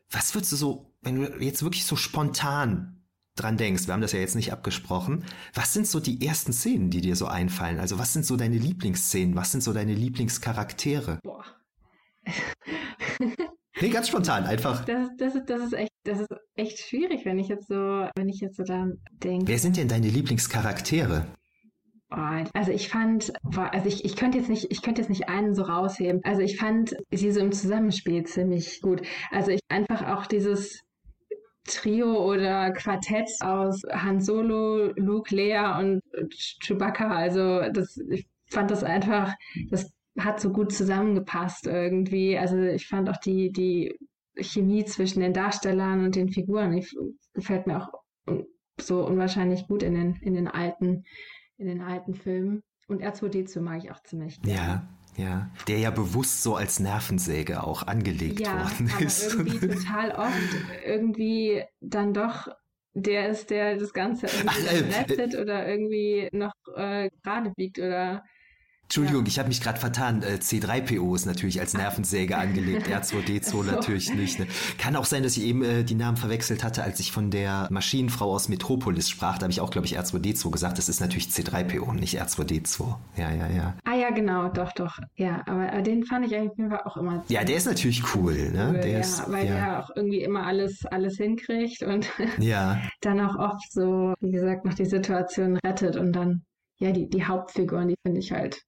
was würdest du so, wenn du jetzt wirklich so spontan dran denkst, wir haben das ja jetzt nicht abgesprochen, was sind so die ersten Szenen, die dir so einfallen? Also was sind so deine Lieblingsszenen? Was sind so deine Lieblingscharaktere? Boah. Nee, ganz spontan, einfach. Das, das, das, ist echt, das ist echt schwierig, wenn ich jetzt so, wenn ich jetzt so da denke. Wer sind denn deine Lieblingscharaktere? Also ich fand, also ich, ich könnte jetzt nicht, ich könnte jetzt nicht einen so rausheben. Also ich fand sie so im Zusammenspiel ziemlich gut. Also ich einfach auch dieses Trio oder Quartett aus Han Solo, Luke, Leia und Chewbacca. Also das, ich fand das einfach, das hat so gut zusammengepasst irgendwie. Also ich fand auch die, die Chemie zwischen den Darstellern und den Figuren, ich, gefällt mir auch so unwahrscheinlich gut in den, in den alten, in den alten Filmen. Und R2D2 mag ich auch ziemlich. Ja, ja. Der ja bewusst so als Nervensäge auch angelegt ja, worden ist. Aber irgendwie total oft irgendwie dann doch der ist, der das Ganze irgendwie rettet oder irgendwie noch äh, gerade biegt oder Entschuldigung, ja. ich habe mich gerade vertan. Äh, C3PO ist natürlich als Nervensäge angelegt, R2D2 so. natürlich nicht. Ne? Kann auch sein, dass ich eben äh, die Namen verwechselt hatte, als ich von der Maschinenfrau aus Metropolis sprach. Da habe ich auch, glaube ich, R2D2 gesagt. Das ist natürlich C3PO, nicht R2D2. Ja, ja, ja. Ah ja, genau, doch, doch. Ja, aber, aber den fand ich eigentlich auch immer. Ja, der ist natürlich cool, ne? Der ja, ist, weil ja. der auch irgendwie immer alles, alles hinkriegt und ja. dann auch oft so, wie gesagt, noch die Situation rettet und dann ja, die, die Hauptfiguren, die finde ich halt.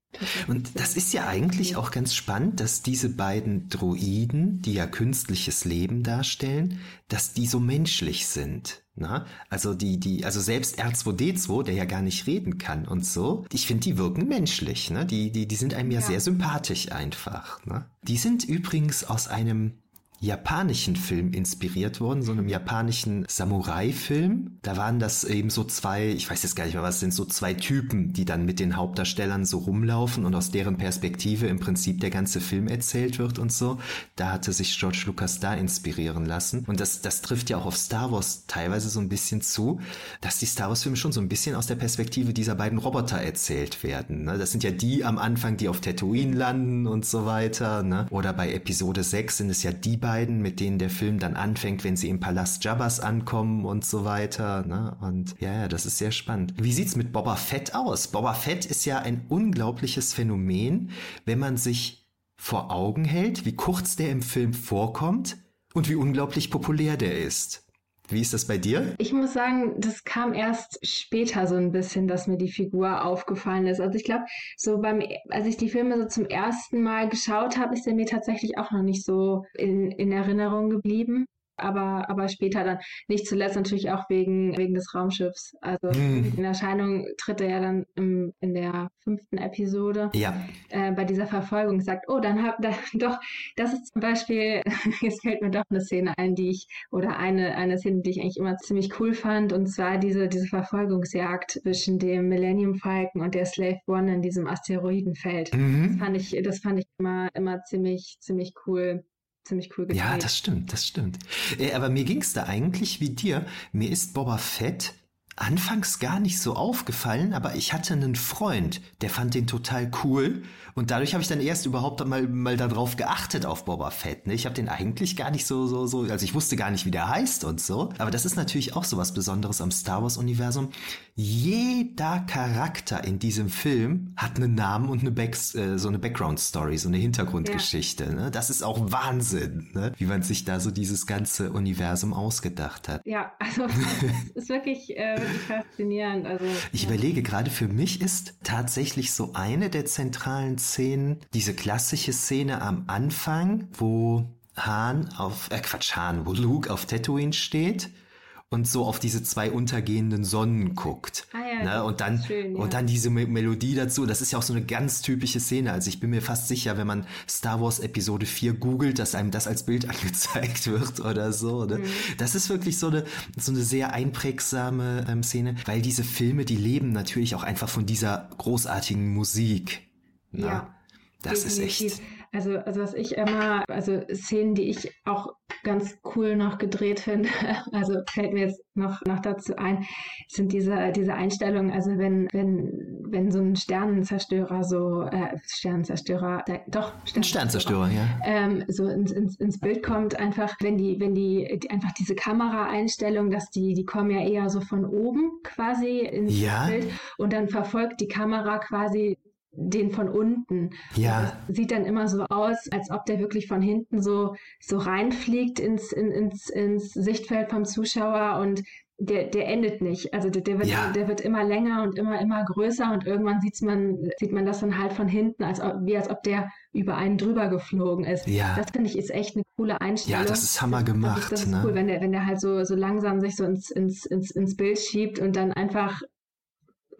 Und das ist ja eigentlich auch ganz spannend, dass diese beiden Droiden, die ja künstliches Leben darstellen, dass die so menschlich sind. Na? Ne? Also die, die, also selbst R2D2, der ja gar nicht reden kann und so, ich finde, die wirken menschlich, ne? Die, die, die sind einem ja, ja. sehr sympathisch einfach. Ne? Die sind übrigens aus einem japanischen Film inspiriert worden, so einem japanischen Samurai-Film. Da waren das eben so zwei, ich weiß jetzt gar nicht mehr, was sind so zwei Typen, die dann mit den Hauptdarstellern so rumlaufen und aus deren Perspektive im Prinzip der ganze Film erzählt wird und so. Da hatte sich George Lucas da inspirieren lassen. Und das, das trifft ja auch auf Star Wars teilweise so ein bisschen zu, dass die Star Wars-Filme schon so ein bisschen aus der Perspektive dieser beiden Roboter erzählt werden. Ne? Das sind ja die am Anfang, die auf Tatooine landen und so weiter. Ne? Oder bei Episode 6 sind es ja die beiden, mit denen der Film dann anfängt, wenn sie im Palast Jabbas ankommen und so weiter. Ne? Und ja, ja, das ist sehr spannend. Wie sieht's mit Boba Fett aus? Boba Fett ist ja ein unglaubliches Phänomen, wenn man sich vor Augen hält, wie kurz der im Film vorkommt und wie unglaublich populär der ist. Wie ist das bei dir? Ich muss sagen, das kam erst später so ein bisschen, dass mir die Figur aufgefallen ist. Also ich glaube, so beim, als ich die Filme so zum ersten Mal geschaut habe, ist er mir tatsächlich auch noch nicht so in, in Erinnerung geblieben. Aber, aber später dann nicht zuletzt natürlich auch wegen, wegen des Raumschiffs. Also hm. in Erscheinung tritt er ja dann im, in der fünften Episode ja. äh, bei dieser Verfolgung sagt, oh, dann hab da, doch, das ist zum Beispiel, jetzt fällt mir doch eine Szene ein, die ich, oder eine, eine Szene, die ich eigentlich immer ziemlich cool fand, und zwar diese, diese Verfolgungsjagd zwischen dem Millennium Falcon und der Slave One in diesem Asteroidenfeld. Mhm. Das fand ich, das fand ich immer, immer ziemlich, ziemlich cool ziemlich cool gedreht. Ja, das stimmt, das stimmt. Äh, aber mir ging es da eigentlich wie dir. Mir ist Boba Fett anfangs gar nicht so aufgefallen, aber ich hatte einen Freund, der fand den total cool und dadurch habe ich dann erst überhaupt mal mal darauf geachtet auf Boba Fett. Ne? Ich habe den eigentlich gar nicht so so so, also ich wusste gar nicht, wie der heißt und so. Aber das ist natürlich auch so was Besonderes am Star Wars Universum. Jeder Charakter in diesem Film hat einen Namen und eine Back, äh, so eine Background Story, so eine Hintergrundgeschichte. Ja. Ne? Das ist auch Wahnsinn, ne? wie man sich da so dieses ganze Universum ausgedacht hat. Ja, also ist wirklich äh, wirklich faszinierend. Also, ich ja. überlege gerade, für mich ist tatsächlich so eine der zentralen Szenen diese klassische Szene am Anfang, wo Hahn auf, äh Quatsch, Hahn, wo Luke auf Tatooine steht und so auf diese zwei untergehenden Sonnen guckt. Ah ja, ne? und dann schön, ja. und dann diese Me Melodie dazu. Das ist ja auch so eine ganz typische Szene. Also ich bin mir fast sicher, wenn man Star Wars Episode 4 googelt, dass einem das als Bild angezeigt wird oder so. Ne? Mhm. Das ist wirklich so eine so eine sehr einprägsame ähm, Szene, weil diese Filme, die leben natürlich auch einfach von dieser großartigen Musik. Ne? Ja. Das ist echt. Also, also was ich immer, also Szenen, die ich auch ganz cool noch gedreht finde, also fällt mir jetzt noch, noch dazu ein, sind diese, diese Einstellungen, also wenn, wenn, wenn so ein Sternenzerstörer so, äh, Sternenzerstörer, äh, doch, Sternenzerstörer, Sternenzerstörer ja. Ähm, so ins, ins, ins Bild kommt, einfach, wenn die, wenn die, die einfach diese Kameraeinstellung, dass die, die kommen ja eher so von oben quasi ins ja. Bild und dann verfolgt die Kamera quasi den von unten. Ja. Das sieht dann immer so aus, als ob der wirklich von hinten so, so reinfliegt ins, in, ins, ins Sichtfeld vom Zuschauer und der, der endet nicht. Also der, der, wird, ja. der wird immer länger und immer, immer größer und irgendwann sieht man, sieht man das dann halt von hinten, als ob, wie als ob der über einen drüber geflogen ist. Ja. Das finde ich ist echt eine coole Einstellung. Ja, das ist Hammer gemacht. Das, das ist, ne? cool, wenn der, wenn der halt so, so langsam sich so ins, ins, ins, ins Bild schiebt und dann einfach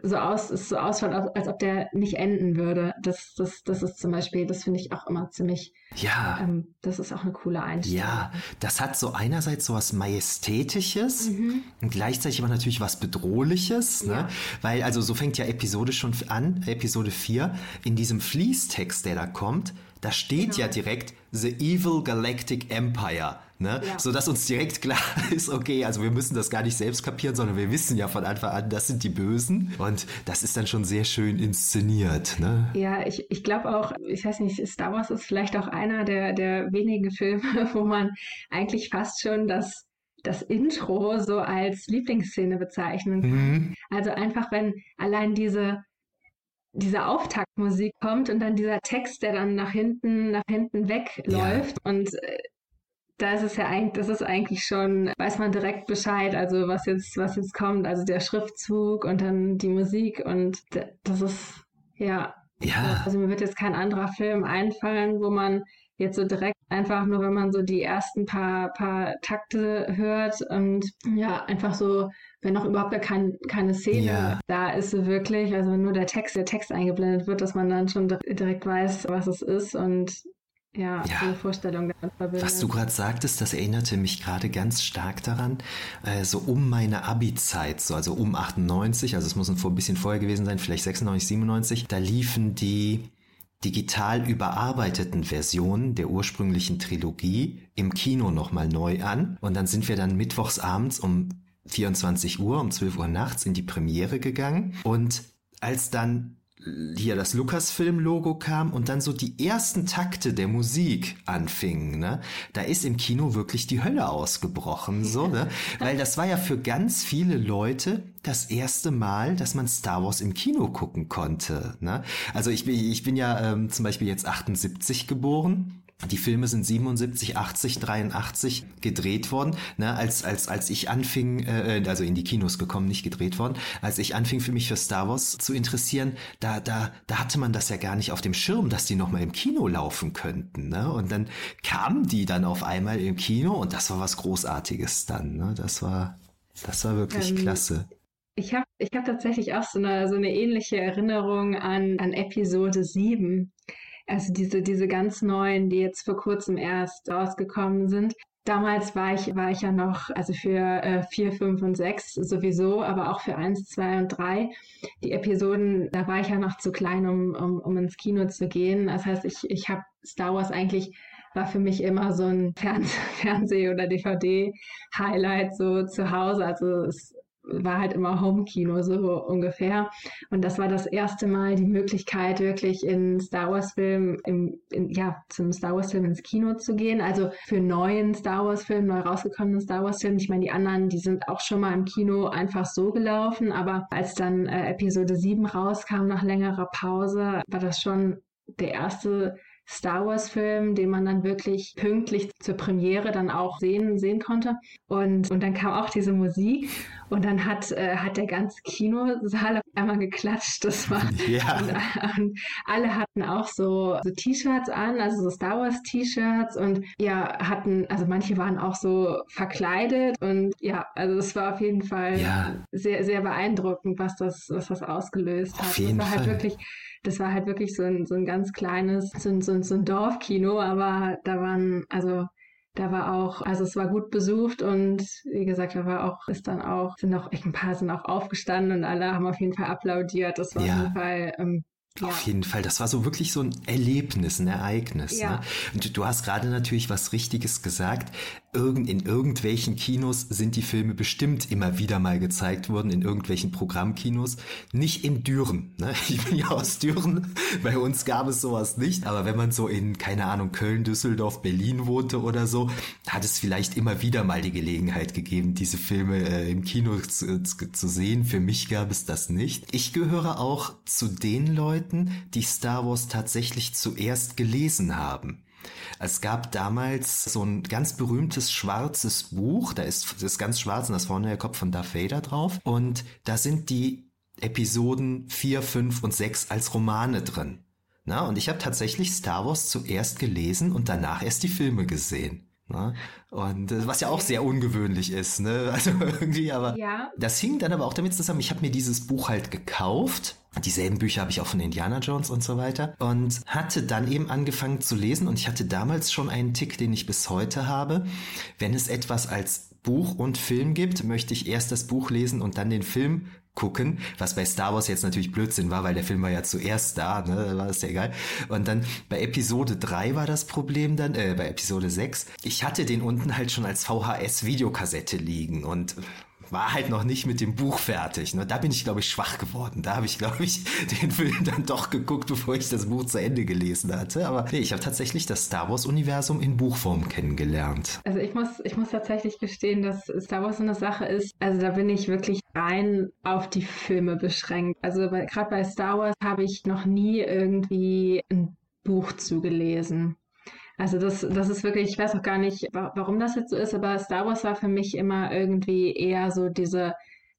so aus, es so ausschaut, als ob der nicht enden würde. Das, das, das ist zum Beispiel, das finde ich auch immer ziemlich. Ja. Ähm, das ist auch eine coole Einstellung. Ja, das hat so einerseits so was Majestätisches mhm. und gleichzeitig aber natürlich was Bedrohliches, ne? Ja. Weil, also so fängt ja Episode schon an, Episode 4, in diesem Fließtext, der da kommt, da steht genau. ja direkt The Evil Galactic Empire. Ne? Ja. So dass uns direkt klar ist, okay, also wir müssen das gar nicht selbst kapieren, sondern wir wissen ja von Anfang an, das sind die Bösen. Und das ist dann schon sehr schön inszeniert. Ne? Ja, ich, ich glaube auch, ich weiß nicht, Star Wars ist vielleicht auch einer der, der wenigen Filme, wo man eigentlich fast schon das das Intro so als Lieblingsszene bezeichnen kann. Mhm. Also einfach, wenn allein diese diese Auftaktmusik kommt und dann dieser Text, der dann nach hinten, nach hinten wegläuft ja. und äh, da ist es ja eigentlich, das ist eigentlich schon, weiß man direkt Bescheid, also was jetzt, was jetzt kommt, also der Schriftzug und dann die Musik und das ist, ja. Ja. Also mir wird jetzt kein anderer Film einfallen, wo man jetzt so direkt einfach nur, wenn man so die ersten paar, paar Takte hört und ja, einfach so, wenn noch überhaupt gar kein, keine Szene ja. da ist, wirklich, also wenn nur der Text, der Text eingeblendet wird, dass man dann schon direkt weiß, was es ist und ja, ja. So Vorstellung Was du gerade sagtest, das erinnerte mich gerade ganz stark daran, äh, so um meine Abi-Zeit, so also um 98, also es muss ein bisschen vorher gewesen sein, vielleicht 96, 97, da liefen die digital überarbeiteten Versionen der ursprünglichen Trilogie im Kino nochmal neu an und dann sind wir dann mittwochs abends um 24 Uhr, um 12 Uhr nachts in die Premiere gegangen und als dann hier das Lucasfilm-Logo kam und dann so die ersten Takte der Musik anfingen, ne? Da ist im Kino wirklich die Hölle ausgebrochen, so, ne? Weil das war ja für ganz viele Leute das erste Mal, dass man Star Wars im Kino gucken konnte, ne? Also ich bin, ich bin ja ähm, zum Beispiel jetzt 78 geboren Die Filme sind 77, 80, 83 gedreht worden. Ne, als, als, als ich anfing, äh, also in die Kinos gekommen, nicht gedreht worden, als ich anfing für mich für Star Wars zu interessieren, da, da, da hatte man das ja gar nicht auf dem Schirm, dass die nochmal im Kino laufen könnten. Ne? Und dann kamen die dann auf einmal im Kino und das war was Großartiges dann. Ne? Das war, das war wirklich ähm, klasse. Ich habe ich hab tatsächlich auch so eine, so eine ähnliche Erinnerung an, an Episode 7. Also diese, diese ganz neuen, die jetzt vor kurzem erst rausgekommen sind. Damals war ich, war ich ja noch, also für äh, 4, 5 und 6 sowieso, aber auch für 1, 2 und 3. Die Episoden, da war ich ja noch zu klein, um, um, um ins Kino zu gehen. Das heißt, ich, ich habe Star Wars eigentlich war für mich immer so ein Fernseh-, oder DVD-Highlight so zu Hause. Also es war halt immer Home-Kino so ungefähr. Und das war das erste Mal die Möglichkeit, wirklich in Star Wars-Film, ja, zum Star Wars-Film ins Kino zu gehen. Also für neuen Star Wars-Film, neu rausgekommenen Star Wars-Film. Ich meine, die anderen, die sind auch schon mal im Kino einfach so gelaufen. Aber als dann äh, Episode 7 rauskam nach längerer Pause, war das schon der erste Star Wars-Film, den man dann wirklich pünktlich zur Premiere dann auch sehen, sehen konnte. Und, und dann kam auch diese Musik und dann hat, äh, hat der ganze Kinosaal auf einmal geklatscht. Das war ja. und, und alle hatten auch so, so T-Shirts an, also so Star Wars T-Shirts und ja, hatten, also manche waren auch so verkleidet und ja, also es war auf jeden Fall ja. sehr, sehr beeindruckend, was das, was das ausgelöst auf hat. Jeden das war halt Fall. halt wirklich das war halt wirklich so ein, so ein ganz kleines, so ein, so ein, so ein Dorfkino, aber da waren, also da war auch, also es war gut besucht und wie gesagt, da war auch, ist dann auch, sind auch ein paar sind auch aufgestanden und alle haben auf jeden Fall applaudiert. Das war ja. auf jeden Fall ähm, ja. Auf jeden Fall, das war so wirklich so ein Erlebnis, ein Ereignis. Ja. Ne? Und du hast gerade natürlich was Richtiges gesagt. Irgend, in irgendwelchen Kinos sind die Filme bestimmt immer wieder mal gezeigt worden, in irgendwelchen Programmkinos. Nicht in Düren. Ne? Ich bin ja aus Düren, bei uns gab es sowas nicht. Aber wenn man so in, keine Ahnung, Köln, Düsseldorf, Berlin wohnte oder so, hat es vielleicht immer wieder mal die Gelegenheit gegeben, diese Filme äh, im Kino zu, zu, zu sehen. Für mich gab es das nicht. Ich gehöre auch zu den Leuten, Leuten, die Star Wars tatsächlich zuerst gelesen haben. Es gab damals so ein ganz berühmtes schwarzes Buch, da ist das ist ganz schwarz und das vorne der Kopf von Darth Vader drauf und da sind die Episoden 4, 5 und 6 als Romane drin. Na, und ich habe tatsächlich Star Wars zuerst gelesen und danach erst die Filme gesehen. Ne? Und äh, was ja auch sehr ungewöhnlich ist, ne? Also irgendwie, aber ja. das hing dann aber auch damit zusammen, ich habe mir dieses Buch halt gekauft. Dieselben Bücher habe ich auch von Indiana Jones und so weiter. Und hatte dann eben angefangen zu lesen und ich hatte damals schon einen Tick, den ich bis heute habe. Wenn es etwas als Buch und Film gibt, möchte ich erst das Buch lesen und dann den Film gucken, was bei Star Wars jetzt natürlich Blödsinn war, weil der Film war ja zuerst da, ne, da war es ja egal. Und dann bei Episode 3 war das Problem dann, äh, bei Episode 6, ich hatte den unten halt schon als VHS-Videokassette liegen und war halt noch nicht mit dem Buch fertig. Ne? Da bin ich, glaube ich, schwach geworden. Da habe ich, glaube ich, den Film dann doch geguckt, bevor ich das Buch zu Ende gelesen hatte. Aber nee, ich habe tatsächlich das Star Wars-Universum in Buchform kennengelernt. Also ich muss, ich muss tatsächlich gestehen, dass Star Wars eine Sache ist. Also da bin ich wirklich rein auf die Filme beschränkt. Also gerade bei Star Wars habe ich noch nie irgendwie ein Buch zugelesen. Also das, das ist wirklich, ich weiß auch gar nicht, warum das jetzt so ist, aber Star Wars war für mich immer irgendwie eher so diese,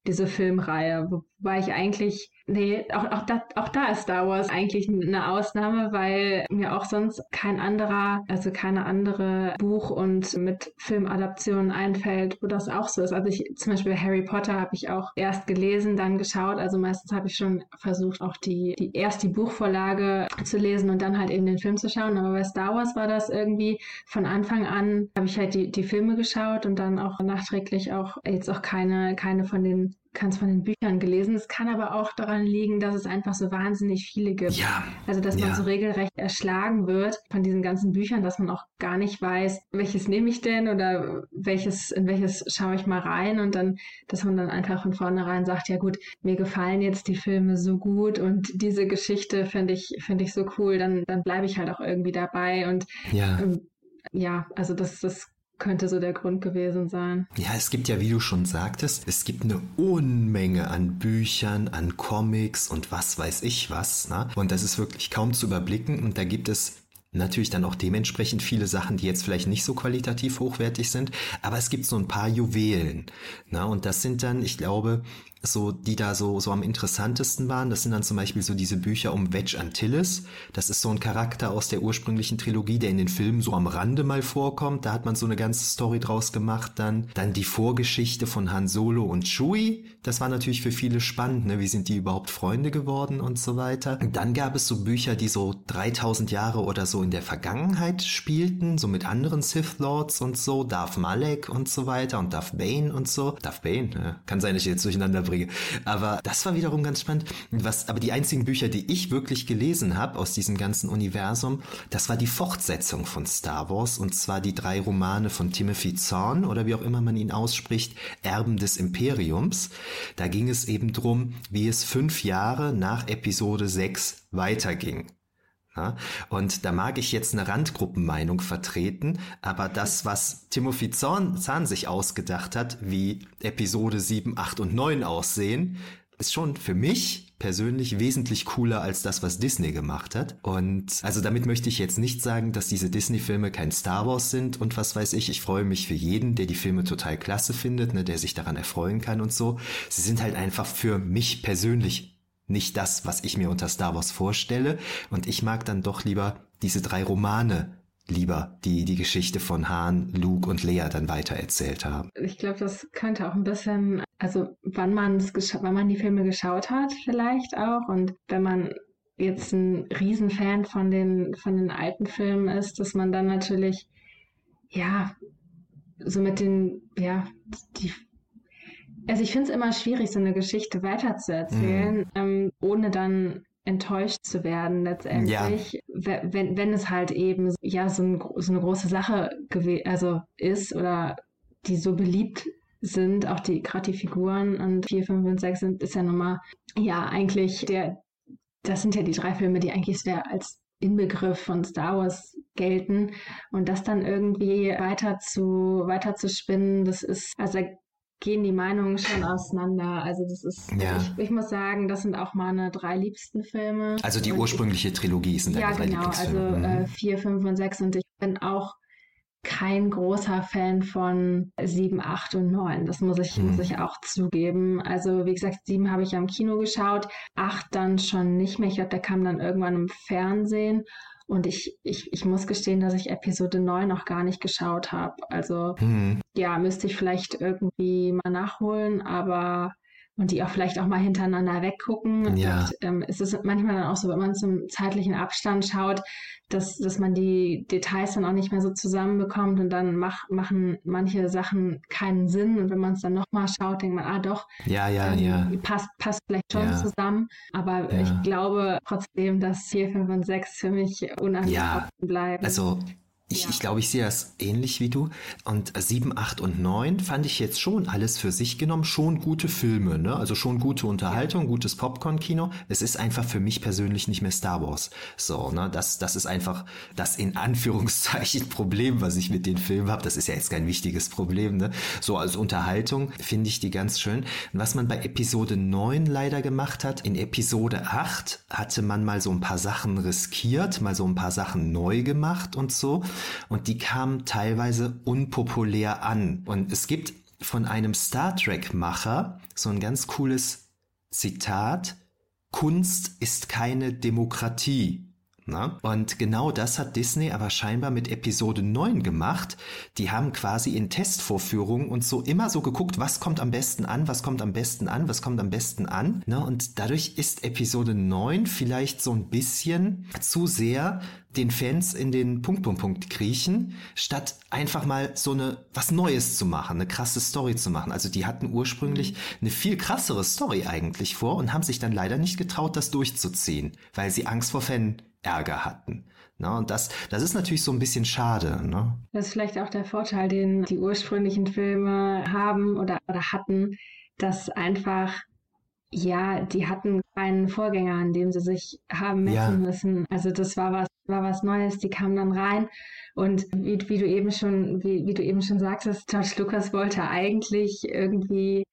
diese Filmreihe, wobei ich eigentlich Nee, auch, auch, da, auch da ist Star Wars eigentlich eine Ausnahme, weil mir auch sonst kein anderer, also keine andere Buch- und mit Filmadaptionen einfällt, wo das auch so ist. Also ich zum Beispiel Harry Potter habe ich auch erst gelesen, dann geschaut. Also meistens habe ich schon versucht, auch die, die erst die Buchvorlage zu lesen und dann halt eben den Film zu schauen. Aber bei Star Wars war das irgendwie von Anfang an, habe ich halt die, die Filme geschaut und dann auch nachträglich auch jetzt auch keine, keine von den ganz von den Büchern gelesen. Es kann aber auch daran liegen, dass es einfach so wahnsinnig viele gibt. Ja. Also, dass man ja. so regelrecht erschlagen wird von diesen ganzen Büchern, dass man auch gar nicht weiß, welches nehme ich denn oder welches, in welches schaue ich mal rein und dann, dass man dann einfach von vornherein sagt, ja gut, mir gefallen jetzt die Filme so gut und diese Geschichte finde ich, finde ich so cool, dann, dann bleibe ich halt auch irgendwie dabei und ja. Ähm, ja, also das, das könnte so der Grund gewesen sein. Ja, es gibt ja, wie du schon sagtest, es gibt eine Unmenge an Büchern, an Comics und was weiß ich was. Ne? Und das ist wirklich kaum zu überblicken. Und da gibt es Natürlich dann auch dementsprechend viele Sachen, die jetzt vielleicht nicht so qualitativ hochwertig sind, aber es gibt so ein paar Juwelen. Na, und das sind dann, ich glaube, so, die da so, so am interessantesten waren, das sind dann zum Beispiel so diese Bücher um Wedge Antilles. Das ist so ein Charakter aus der ursprünglichen Trilogie, der in den Filmen so am Rande mal vorkommt. Da hat man so eine ganze Story draus gemacht dann. Dann die Vorgeschichte von Han Solo und Chewie. Das war natürlich für viele spannend, ne? Wie sind die überhaupt Freunde geworden und so weiter. Und dann gab es so Bücher, die so 3000 Jahre oder so in der Vergangenheit spielten, so mit anderen Sith Lords und so, Darth Malek und so weiter und Darth Bane und so. Darth Bane, ja, kann sein, dass ich jetzt durcheinander bringe. Aber das war wiederum ganz spannend. Was, aber die einzigen Bücher, die ich wirklich gelesen habe aus diesem ganzen Universum, das war die Fortsetzung von Star Wars und zwar die drei Romane von Timothy Zahn oder wie auch immer man ihn ausspricht, Erben des Imperiums. Da ging es eben drum, wie es fünf Jahre nach Episode 6 weiterging. Ja, und da mag ich jetzt eine Randgruppenmeinung vertreten, aber das, was Timothy Zahn, Zahn sich ausgedacht hat, wie Episode 7, 8 und 9 aussehen, ist schon für mich persönlich wesentlich cooler als das, was Disney gemacht hat. Und also damit möchte ich jetzt nicht sagen, dass diese Disney-Filme kein Star Wars sind und was weiß ich. Ich freue mich für jeden, der die Filme total klasse findet, ne, der sich daran erfreuen kann und so. Sie sind halt einfach für mich persönlich nicht das, was ich mir unter Star Wars vorstelle. Und ich mag dann doch lieber diese drei Romane lieber, die die Geschichte von Han, Luke und Leia dann weitererzählt haben. Ich glaube, das könnte auch ein bisschen, also wann man wann man die Filme geschaut hat, vielleicht auch. Und wenn man jetzt ein Riesenfan von den, von den alten Filmen ist, dass man dann natürlich, ja, so mit den, ja, die also ich finde es immer schwierig, so eine Geschichte weiterzuerzählen, mhm. ähm, ohne dann enttäuscht zu werden letztendlich, ja. wenn, wenn es halt eben ja so, ein, so eine große Sache also ist oder die so beliebt sind, auch die gerade die Figuren und 4, 5 und 6 sind, ist ja nochmal, ja, eigentlich der, das sind ja die drei Filme, die eigentlich der als Inbegriff von Star Wars gelten und das dann irgendwie weiter zu weiter zu spinnen, das ist also gehen die Meinungen schon auseinander. Also das ist, ja. ich, ich, muss sagen, das sind auch meine drei liebsten Filme. Also die ursprüngliche Trilogie sind ja, deine drei genau, also mhm. äh, vier, fünf und sechs und ich bin auch kein großer Fan von sieben, acht und neun. Das muss ich, mhm. muss ich auch zugeben. Also wie gesagt, sieben habe ich ja im Kino geschaut, acht dann schon nicht mehr. Ich glaube, der kam dann irgendwann im Fernsehen. Und ich, ich, ich muss gestehen, dass ich Episode 9 noch gar nicht geschaut habe. Also mhm. ja, müsste ich vielleicht irgendwie mal nachholen, aber und die auch vielleicht auch mal hintereinander weggucken. Ja. Und, ähm, es ist manchmal dann auch so, wenn man zum zeitlichen Abstand schaut, dass, dass man die Details dann auch nicht mehr so zusammenbekommt und dann mach, machen manche Sachen keinen Sinn. Und wenn man es dann nochmal schaut, denkt man, ah doch, ja, ja, ähm, ja. Passt, passt vielleicht schon ja. zusammen. Aber ja. ich glaube trotzdem, dass 4, 5 und 6 für mich unangenehm ja. bleiben. Also ich, ja. ich glaube, ich sehe das ähnlich wie du. Und 7, 8 und 9 fand ich jetzt schon alles für sich genommen schon gute Filme, ne? Also schon gute Unterhaltung, ja. gutes Popcorn-Kino. Es ist einfach für mich persönlich nicht mehr Star Wars. So, ne? Das, das ist einfach das in Anführungszeichen Problem, was ich mit den Filmen habe. Das ist ja jetzt kein wichtiges Problem, ne? So als Unterhaltung finde ich die ganz schön. Und was man bei Episode 9 leider gemacht hat, in Episode 8 hatte man mal so ein paar Sachen riskiert, mal so ein paar Sachen neu gemacht und so und die kamen teilweise unpopulär an. Und es gibt von einem Star Trek-Macher so ein ganz cooles Zitat. Kunst ist keine Demokratie. Na? Und genau das hat Disney aber scheinbar mit Episode 9 gemacht. Die haben quasi in Testvorführungen und so immer so geguckt, was kommt am besten an, was kommt am besten an, was kommt am besten an. Na? Und dadurch ist Episode 9 vielleicht so ein bisschen zu sehr den Fans in den Punkt, Punkt, Punkt kriechen, statt einfach mal so eine, was Neues zu machen, eine krasse Story zu machen. Also die hatten ursprünglich eine viel krassere Story eigentlich vor und haben sich dann leider nicht getraut, das durchzuziehen, weil sie Angst vor Fan Ärger hatten. Na, und das, das ist natürlich so ein bisschen schade. Ne? Das ist vielleicht auch der Vorteil, den die ursprünglichen Filme haben oder, oder hatten, dass einfach, ja, die hatten keinen Vorgänger, an dem sie sich haben messen ja. müssen. Also das war was, war was Neues, die kamen dann rein. Und wie, wie du eben schon, wie, wie du eben schon sagtest, George Lucas wollte eigentlich irgendwie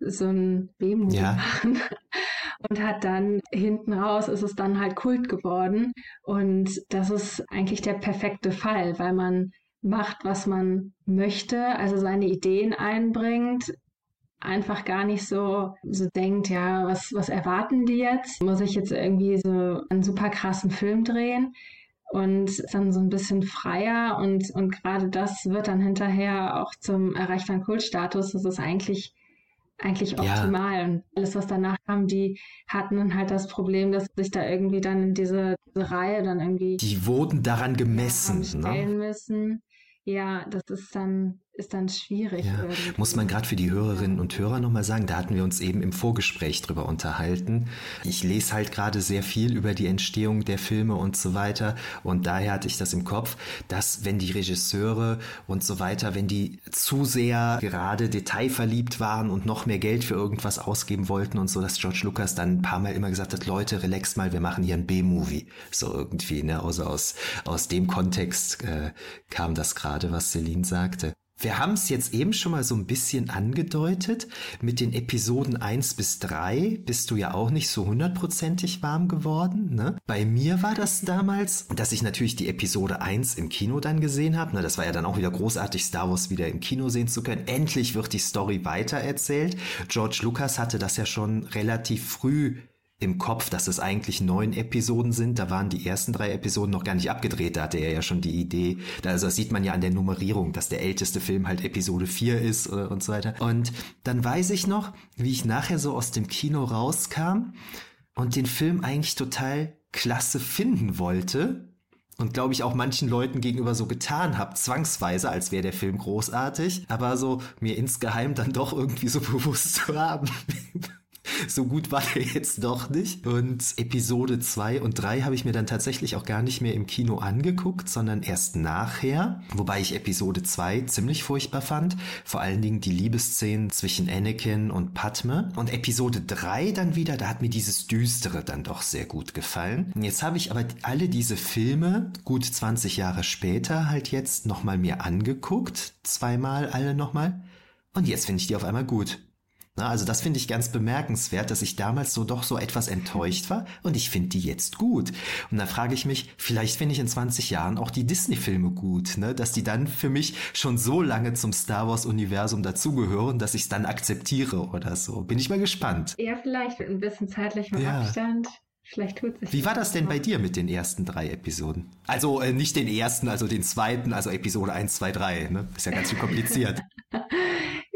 so ein B-Movie ja. machen. und hat dann hinten raus ist es dann halt Kult geworden. Und das ist eigentlich der perfekte Fall, weil man macht, was man möchte, also seine Ideen einbringt, einfach gar nicht so, so denkt, ja, was, was erwarten die jetzt? Muss ich jetzt irgendwie so einen super krassen Film drehen? Und dann so ein bisschen freier und, und gerade das wird dann hinterher auch zum erreichten Kultstatus. Das ist eigentlich eigentlich optimal. Ja. Und alles, was danach kam, die hatten dann halt das Problem, dass sich da irgendwie dann in diese, diese Reihe dann irgendwie. Die wurden daran gemessen. Ja, ne? ne? müssen. Ja, das ist dann ist dann schwierig. Ja, muss man gerade für die Hörerinnen und Hörer nochmal sagen, da hatten wir uns eben im Vorgespräch drüber unterhalten. Ich lese halt gerade sehr viel über die Entstehung der Filme und so weiter und daher hatte ich das im Kopf, dass wenn die Regisseure und so weiter, wenn die zu sehr gerade detailverliebt waren und noch mehr Geld für irgendwas ausgeben wollten und so, dass George Lucas dann ein paar Mal immer gesagt hat, Leute, relax mal, wir machen hier ein B-Movie. So irgendwie, ne? Also aus, aus dem Kontext äh, kam das gerade, was Celine sagte. Wir haben es jetzt eben schon mal so ein bisschen angedeutet. Mit den Episoden 1 bis 3 bist du ja auch nicht so hundertprozentig warm geworden. Ne? Bei mir war das damals, dass ich natürlich die Episode 1 im Kino dann gesehen habe. Ne? Das war ja dann auch wieder großartig, Star Wars wieder im Kino sehen zu können. Endlich wird die Story weitererzählt. George Lucas hatte das ja schon relativ früh im Kopf, dass es eigentlich neun Episoden sind. Da waren die ersten drei Episoden noch gar nicht abgedreht. Da hatte er ja schon die Idee. Also das sieht man ja an der Nummerierung, dass der älteste Film halt Episode 4 ist äh, und so weiter. Und dann weiß ich noch, wie ich nachher so aus dem Kino rauskam und den Film eigentlich total klasse finden wollte. Und glaube ich auch manchen Leuten gegenüber so getan habe, zwangsweise, als wäre der Film großartig, aber so mir insgeheim dann doch irgendwie so bewusst zu haben, so gut war der jetzt doch nicht. Und Episode 2 und 3 habe ich mir dann tatsächlich auch gar nicht mehr im Kino angeguckt, sondern erst nachher. Wobei ich Episode 2 ziemlich furchtbar fand. Vor allen Dingen die Liebesszenen zwischen Anakin und Padme. Und Episode 3 dann wieder, da hat mir dieses Düstere dann doch sehr gut gefallen. Jetzt habe ich aber alle diese Filme gut 20 Jahre später halt jetzt nochmal mir angeguckt. Zweimal alle nochmal. Und jetzt finde ich die auf einmal gut. Na, also das finde ich ganz bemerkenswert, dass ich damals so doch so etwas enttäuscht war und ich finde die jetzt gut. Und da frage ich mich, vielleicht finde ich in 20 Jahren auch die Disney-Filme gut, ne? dass die dann für mich schon so lange zum Star Wars-Universum dazugehören, dass ich es dann akzeptiere oder so. Bin ich mal gespannt. Ja, vielleicht mit ein bisschen zeitlichem ja. Abstand. Vielleicht tut sich. Wie war das denn bei dir mit den ersten drei Episoden? Also äh, nicht den ersten, also den zweiten, also Episode 1, 2, 3. Ne? Ist ja ganz schön kompliziert.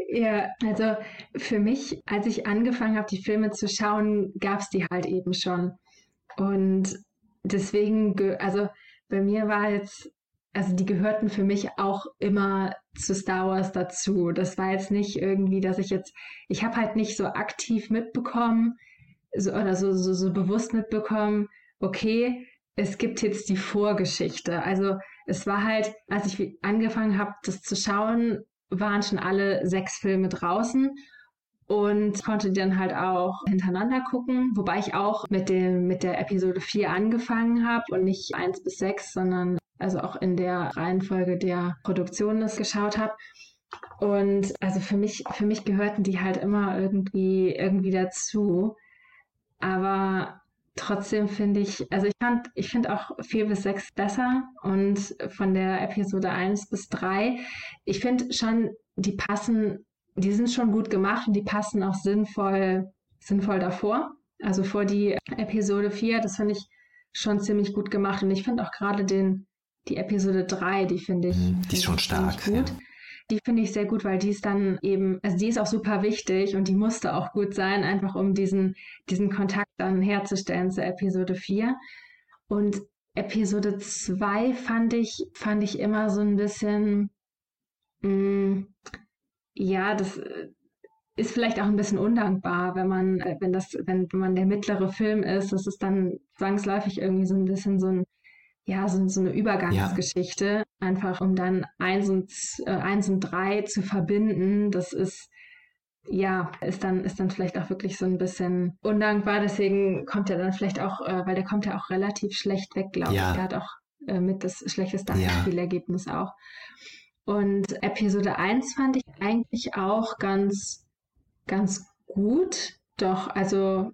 Ja, also für mich, als ich angefangen habe, die Filme zu schauen, gab es die halt eben schon. Und deswegen, also bei mir war jetzt, also die gehörten für mich auch immer zu Star Wars dazu. Das war jetzt nicht irgendwie, dass ich jetzt, ich habe halt nicht so aktiv mitbekommen so, oder so, so, so bewusst mitbekommen, okay, es gibt jetzt die Vorgeschichte. Also es war halt, als ich angefangen habe, das zu schauen, waren schon alle sechs Filme draußen und konnte dann halt auch hintereinander gucken, wobei ich auch mit dem mit der Episode 4 angefangen habe und nicht 1 bis 6, sondern also auch in der Reihenfolge der Produktion das geschaut habe. Und also für mich für mich gehörten die halt immer irgendwie irgendwie dazu. Aber Trotzdem finde ich, also ich fand, ich finde auch 4 bis 6 besser und von der Episode 1 bis 3, ich finde schon, die passen, die sind schon gut gemacht und die passen auch sinnvoll, sinnvoll davor. Also vor die Episode 4, das finde ich schon ziemlich gut gemacht und ich finde auch gerade den, die Episode 3, die finde ich, mhm, die ist schon stark. Gut. Ja. Die finde ich sehr gut, weil die ist dann eben, also die ist auch super wichtig und die musste auch gut sein, einfach um diesen, diesen Kontakt dann herzustellen zur Episode 4. Und Episode 2 fand ich, fand ich immer so ein bisschen, mh, mm, ja, das äh, ist vielleicht auch ein bisschen undankbar, wenn man, äh, wenn das, wenn, wenn man der mittlere Film ist, das ist dann zwangsläufig irgendwie so ein bisschen so ein ja, so, so eine Übergangsgeschichte, ja. einfach um dann eins und, äh, eins und drei zu verbinden. Das ist, ja, ist dann, ist dann vielleicht auch wirklich so ein bisschen undankbar. Deswegen kommt er dann vielleicht auch, äh, weil der kommt ja auch relativ schlecht weg, glaube ja. ich. Der hat auch äh, mit das schlechteste ja. Spielergebnis auch. Und Episode 1 fand ich eigentlich auch ganz, ganz gut. Doch, also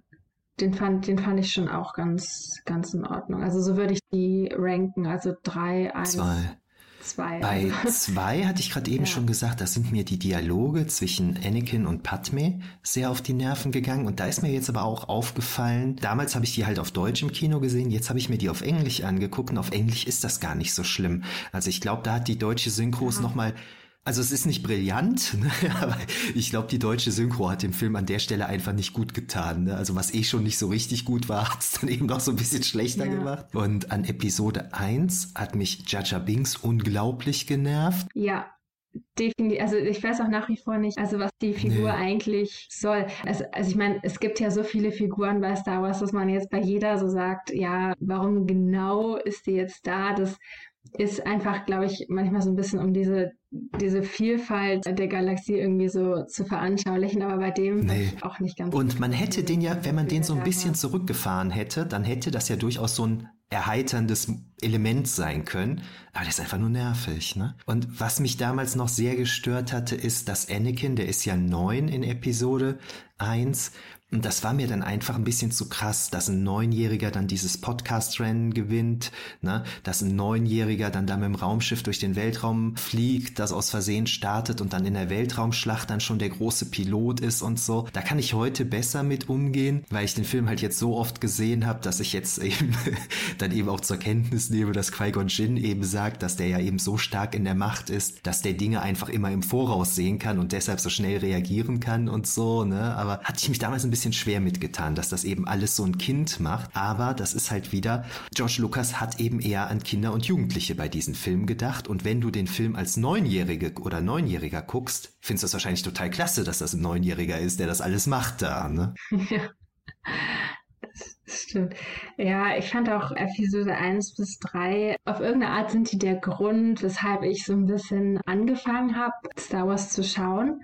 den fand, den fand ich schon auch ganz, ganz in Ordnung. Also so würde ich die ranken. Also drei, eins. Zwei. Zwei. Bei zwei hatte ich gerade eben ja. schon gesagt, da sind mir die Dialoge zwischen Anakin und Padme sehr auf die Nerven gegangen. Und da ist mir jetzt aber auch aufgefallen, damals habe ich die halt auf Deutsch im Kino gesehen, jetzt habe ich mir die auf Englisch angeguckt und auf Englisch ist das gar nicht so schlimm. Also ich glaube, da hat die deutsche Synchros ja. nochmal also es ist nicht brillant, ne? aber ich glaube, die deutsche Synchro hat dem Film an der Stelle einfach nicht gut getan. Ne? Also was eh schon nicht so richtig gut war, hat es dann eben noch so ein bisschen schlechter ja. gemacht. Und an Episode 1 hat mich Jaja Binks unglaublich genervt. Ja, definitiv, also ich weiß auch nach wie vor nicht, also was die Figur nee. eigentlich soll. Also, also ich meine, es gibt ja so viele Figuren bei Star Wars, dass man jetzt bei jeder so sagt, ja, warum genau ist die jetzt da? Das ist einfach, glaube ich, manchmal so ein bisschen um diese, diese Vielfalt der Galaxie irgendwie so zu veranschaulichen, aber bei dem nee. auch nicht ganz. Und man hätte den ja, wenn man den so ein bisschen zurückgefahren hätte, dann hätte das ja durchaus so ein erheiterndes Element sein können. Aber das ist einfach nur nervig, ne? Und was mich damals noch sehr gestört hatte, ist, dass Anakin, der ist ja neun in Episode eins und das war mir dann einfach ein bisschen zu krass, dass ein Neunjähriger dann dieses Podcast-Rennen gewinnt, ne? dass ein Neunjähriger dann da mit dem Raumschiff durch den Weltraum fliegt, das aus Versehen startet und dann in der Weltraumschlacht dann schon der große Pilot ist und so. Da kann ich heute besser mit umgehen, weil ich den Film halt jetzt so oft gesehen habe, dass ich jetzt eben dann eben auch zur Kenntnis nehme, dass Qui-Gon Jinn eben sagt, dass der ja eben so stark in der Macht ist, dass der Dinge einfach immer im Voraus sehen kann und deshalb so schnell reagieren kann und so, ne? Aber hatte ich mich damals ein bisschen bisschen schwer mitgetan, dass das eben alles so ein Kind macht. Aber das ist halt wieder, George Lucas hat eben eher an Kinder und Jugendliche bei diesen Filmen gedacht. Und wenn du den Film als Neunjährige oder Neunjähriger guckst, findest du das wahrscheinlich total klasse, dass das ein Neunjähriger ist, der das alles macht da, ne? Ja. Stimmt. Ja, ich fand auch Episode 1 bis 3 auf irgendeine Art sind die der Grund, weshalb ich so ein bisschen angefangen habe, Star Wars zu schauen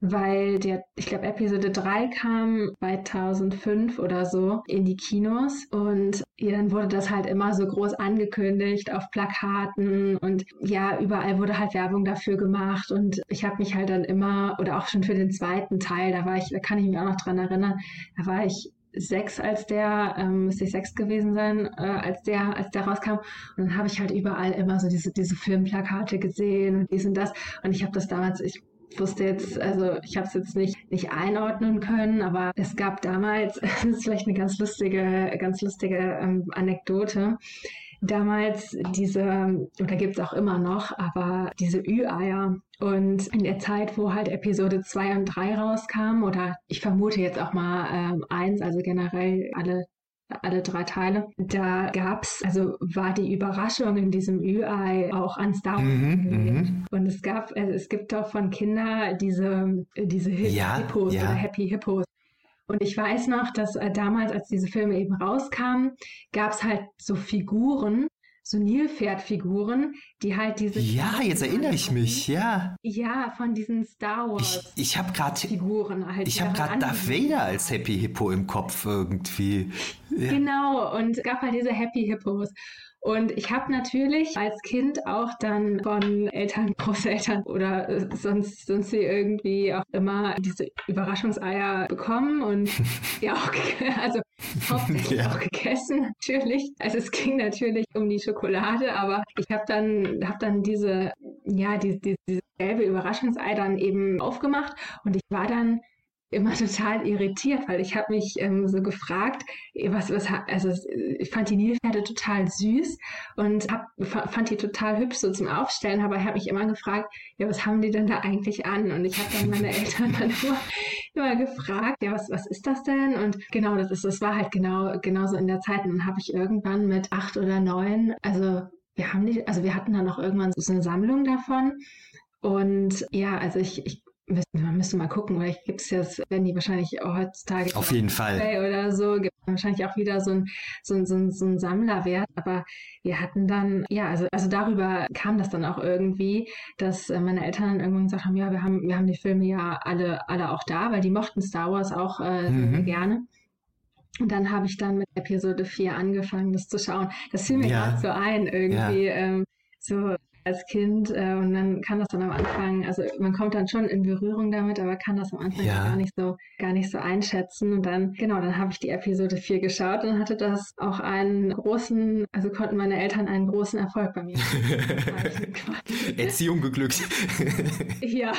weil der, ich glaube, Episode 3 kam 2005 oder so in die Kinos und dann wurde das halt immer so groß angekündigt auf Plakaten und ja, überall wurde halt Werbung dafür gemacht und ich habe mich halt dann immer oder auch schon für den zweiten Teil, da war ich, da kann ich mich auch noch dran erinnern, da war ich sechs, als der, ähm, müsste ich sechs gewesen sein, äh, als der, als der rauskam. Und dann habe ich halt überall immer so diese, diese Filmplakate gesehen und dies und das. Und ich habe das damals, ich wusste jetzt, also ich habe es jetzt nicht, nicht einordnen können, aber es gab damals, das ist vielleicht eine ganz lustige, ganz lustige ähm, Anekdote. Damals diese, oder gibt es auch immer noch, aber diese Ü-Eier. Und in der Zeit, wo halt Episode 2 und 3 rauskamen, oder ich vermute jetzt auch mal ähm, eins, also generell alle alle drei Teile. Da gab's, also war die Überraschung in diesem Ü-Ei auch an Star Wars mhm, mhm, Und es gab, also es gibt doch von Kindern diese, diese ja, Hippos ja. oder Happy Hippos. Und ich weiß noch, dass äh, damals, als diese Filme eben rauskamen, gab es halt so Figuren, so Nilpferdfiguren, die halt diese. Ja, jetzt erinnere ich mich, ja. Ja, von diesen Star Wars. Ich, ich habe gerade Figuren halt. Ich habe gerade Darth Vader als Happy Hippo im Kopf irgendwie. Ja. Genau, und es gab halt diese Happy Hippos. Und ich habe natürlich als Kind auch dann von Eltern, Großeltern oder äh, sonst, sonst sie irgendwie auch immer diese Überraschungseier bekommen und ja auch, also hauptsächlich ja. auch gegessen natürlich. Also es ging natürlich um die Schokolade, aber ich habe dann, hab dann diese, ja, die, die, diese gelbe Überraschungsei dann eben aufgemacht und ich war dann immer total irritiert, weil ich habe mich ähm, so gefragt, was, was, also ich fand die Nilpferde total süß und hab, fand die total hübsch so zum Aufstellen, aber ich habe mich immer gefragt, ja, was haben die denn da eigentlich an? Und ich habe dann meine Eltern dann immer, immer gefragt, ja, was, was ist das denn? Und genau, das ist, das war halt genau, genauso in der Zeit. Und dann habe ich irgendwann mit acht oder neun, also wir haben die, also wir hatten dann noch irgendwann so eine Sammlung davon. Und ja, also ich, ich man müsste mal gucken, weil gibt es jetzt, wenn die wahrscheinlich heutzutage auf jeden Fall oder so, gibt wahrscheinlich auch wieder so ein, so ein, so ein, so ein Sammlerwert. Aber wir hatten dann, ja, also, also darüber kam das dann auch irgendwie, dass äh, meine Eltern dann irgendwann gesagt haben, ja, wir haben, wir haben die Filme ja alle, alle auch da, weil die mochten Star Wars auch äh, mhm. gerne. Und dann habe ich dann mit Episode 4 angefangen, das zu schauen. Das fiel mir ja. gerade so ein, irgendwie. Ja. Ähm, so als Kind äh, und dann kann das dann am Anfang, also man kommt dann schon in Berührung damit, aber kann das am Anfang ja. gar nicht so, gar nicht so einschätzen. Und dann, genau, dann habe ich die Episode 4 geschaut und hatte das auch einen großen, also konnten meine Eltern einen großen Erfolg bei mir. Erziehung geglückt. ja.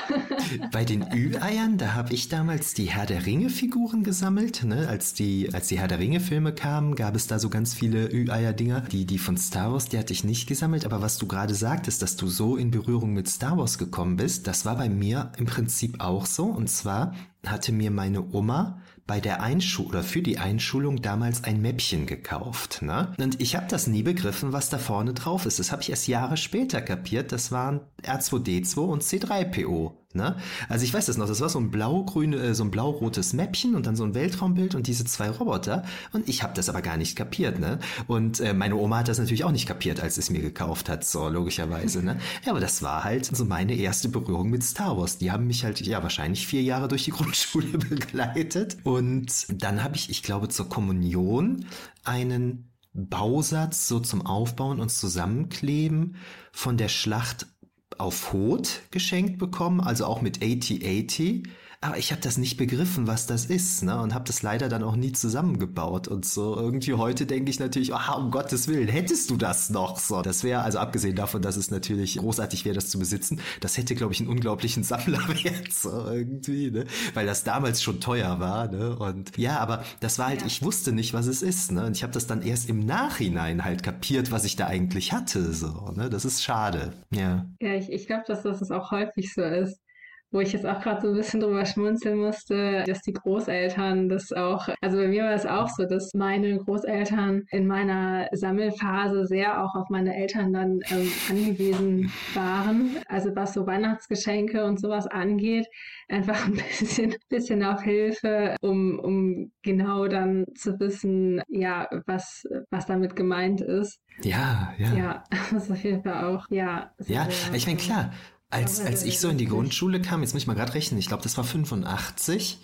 Bei den Ü-Eiern, da habe ich damals die Herr der Ringe-Figuren gesammelt. Ne? Als, die, als die Herr der Ringe-Filme kamen, gab es da so ganz viele Ü-Eier-Dinger. Die, die von Star Wars, die hatte ich nicht gesammelt. Aber was du gerade sagtest, dass du so in Berührung mit Star Wars gekommen bist, das war bei mir im Prinzip auch so. Und zwar hatte mir meine Oma bei der Einschulung oder für die Einschulung damals ein Mäppchen gekauft. Ne? Und ich habe das nie begriffen, was da vorne drauf ist. Das habe ich erst Jahre später kapiert. Das waren R2D2 und C3PO. Ne? Also ich weiß das noch, das war so ein blau-grün, äh, so ein blau-rotes Mäppchen und dann so ein Weltraumbild und diese zwei Roboter. Und ich habe das aber gar nicht kapiert, ne? Und äh, meine Oma hat das natürlich auch nicht kapiert, als es mir gekauft hat, so logischerweise, ne? Ja, aber das war halt so meine erste Berührung mit Star Wars. Die haben mich halt, ja, wahrscheinlich vier Jahre durch die Grundschule begleitet. Und dann habe ich, ich glaube, zur Kommunion einen Bausatz so zum Aufbauen und Zusammenkleben von der Schlacht auf Hot geschenkt bekommen, also auch mit AT-80. Aber ich habe das nicht begriffen, was das ist, ne? Und habe das leider dann auch nie zusammengebaut. Und so irgendwie heute denke ich natürlich, ah, um Gottes Willen, hättest du das noch so. Das wäre, also abgesehen davon, dass es natürlich großartig wäre, das zu besitzen, das hätte, glaube ich, einen unglaublichen Sammlerwert so irgendwie, ne? Weil das damals schon teuer war, ne? Und ja, aber das war halt, ja. ich wusste nicht, was es ist, ne? Und ich habe das dann erst im Nachhinein halt kapiert, was ich da eigentlich hatte, so, ne? Das ist schade, ja. Ja, ich, ich glaube, dass das auch häufig so ist wo ich jetzt auch gerade so ein bisschen drüber schmunzeln musste, dass die Großeltern das auch, also bei mir war es auch so, dass meine Großeltern in meiner Sammelphase sehr auch auf meine Eltern dann ähm, angewiesen waren. Also was so Weihnachtsgeschenke und sowas angeht, einfach ein bisschen, bisschen auf Hilfe, um, um genau dann zu wissen, ja, was, was damit gemeint ist. Ja, ja. Ja, das ist auf jeden Fall auch, ja. Ja, ich meine, klar, als, als ich so in die Grundschule kam, jetzt muss ich mal gerade rechnen, ich glaube, das war 85,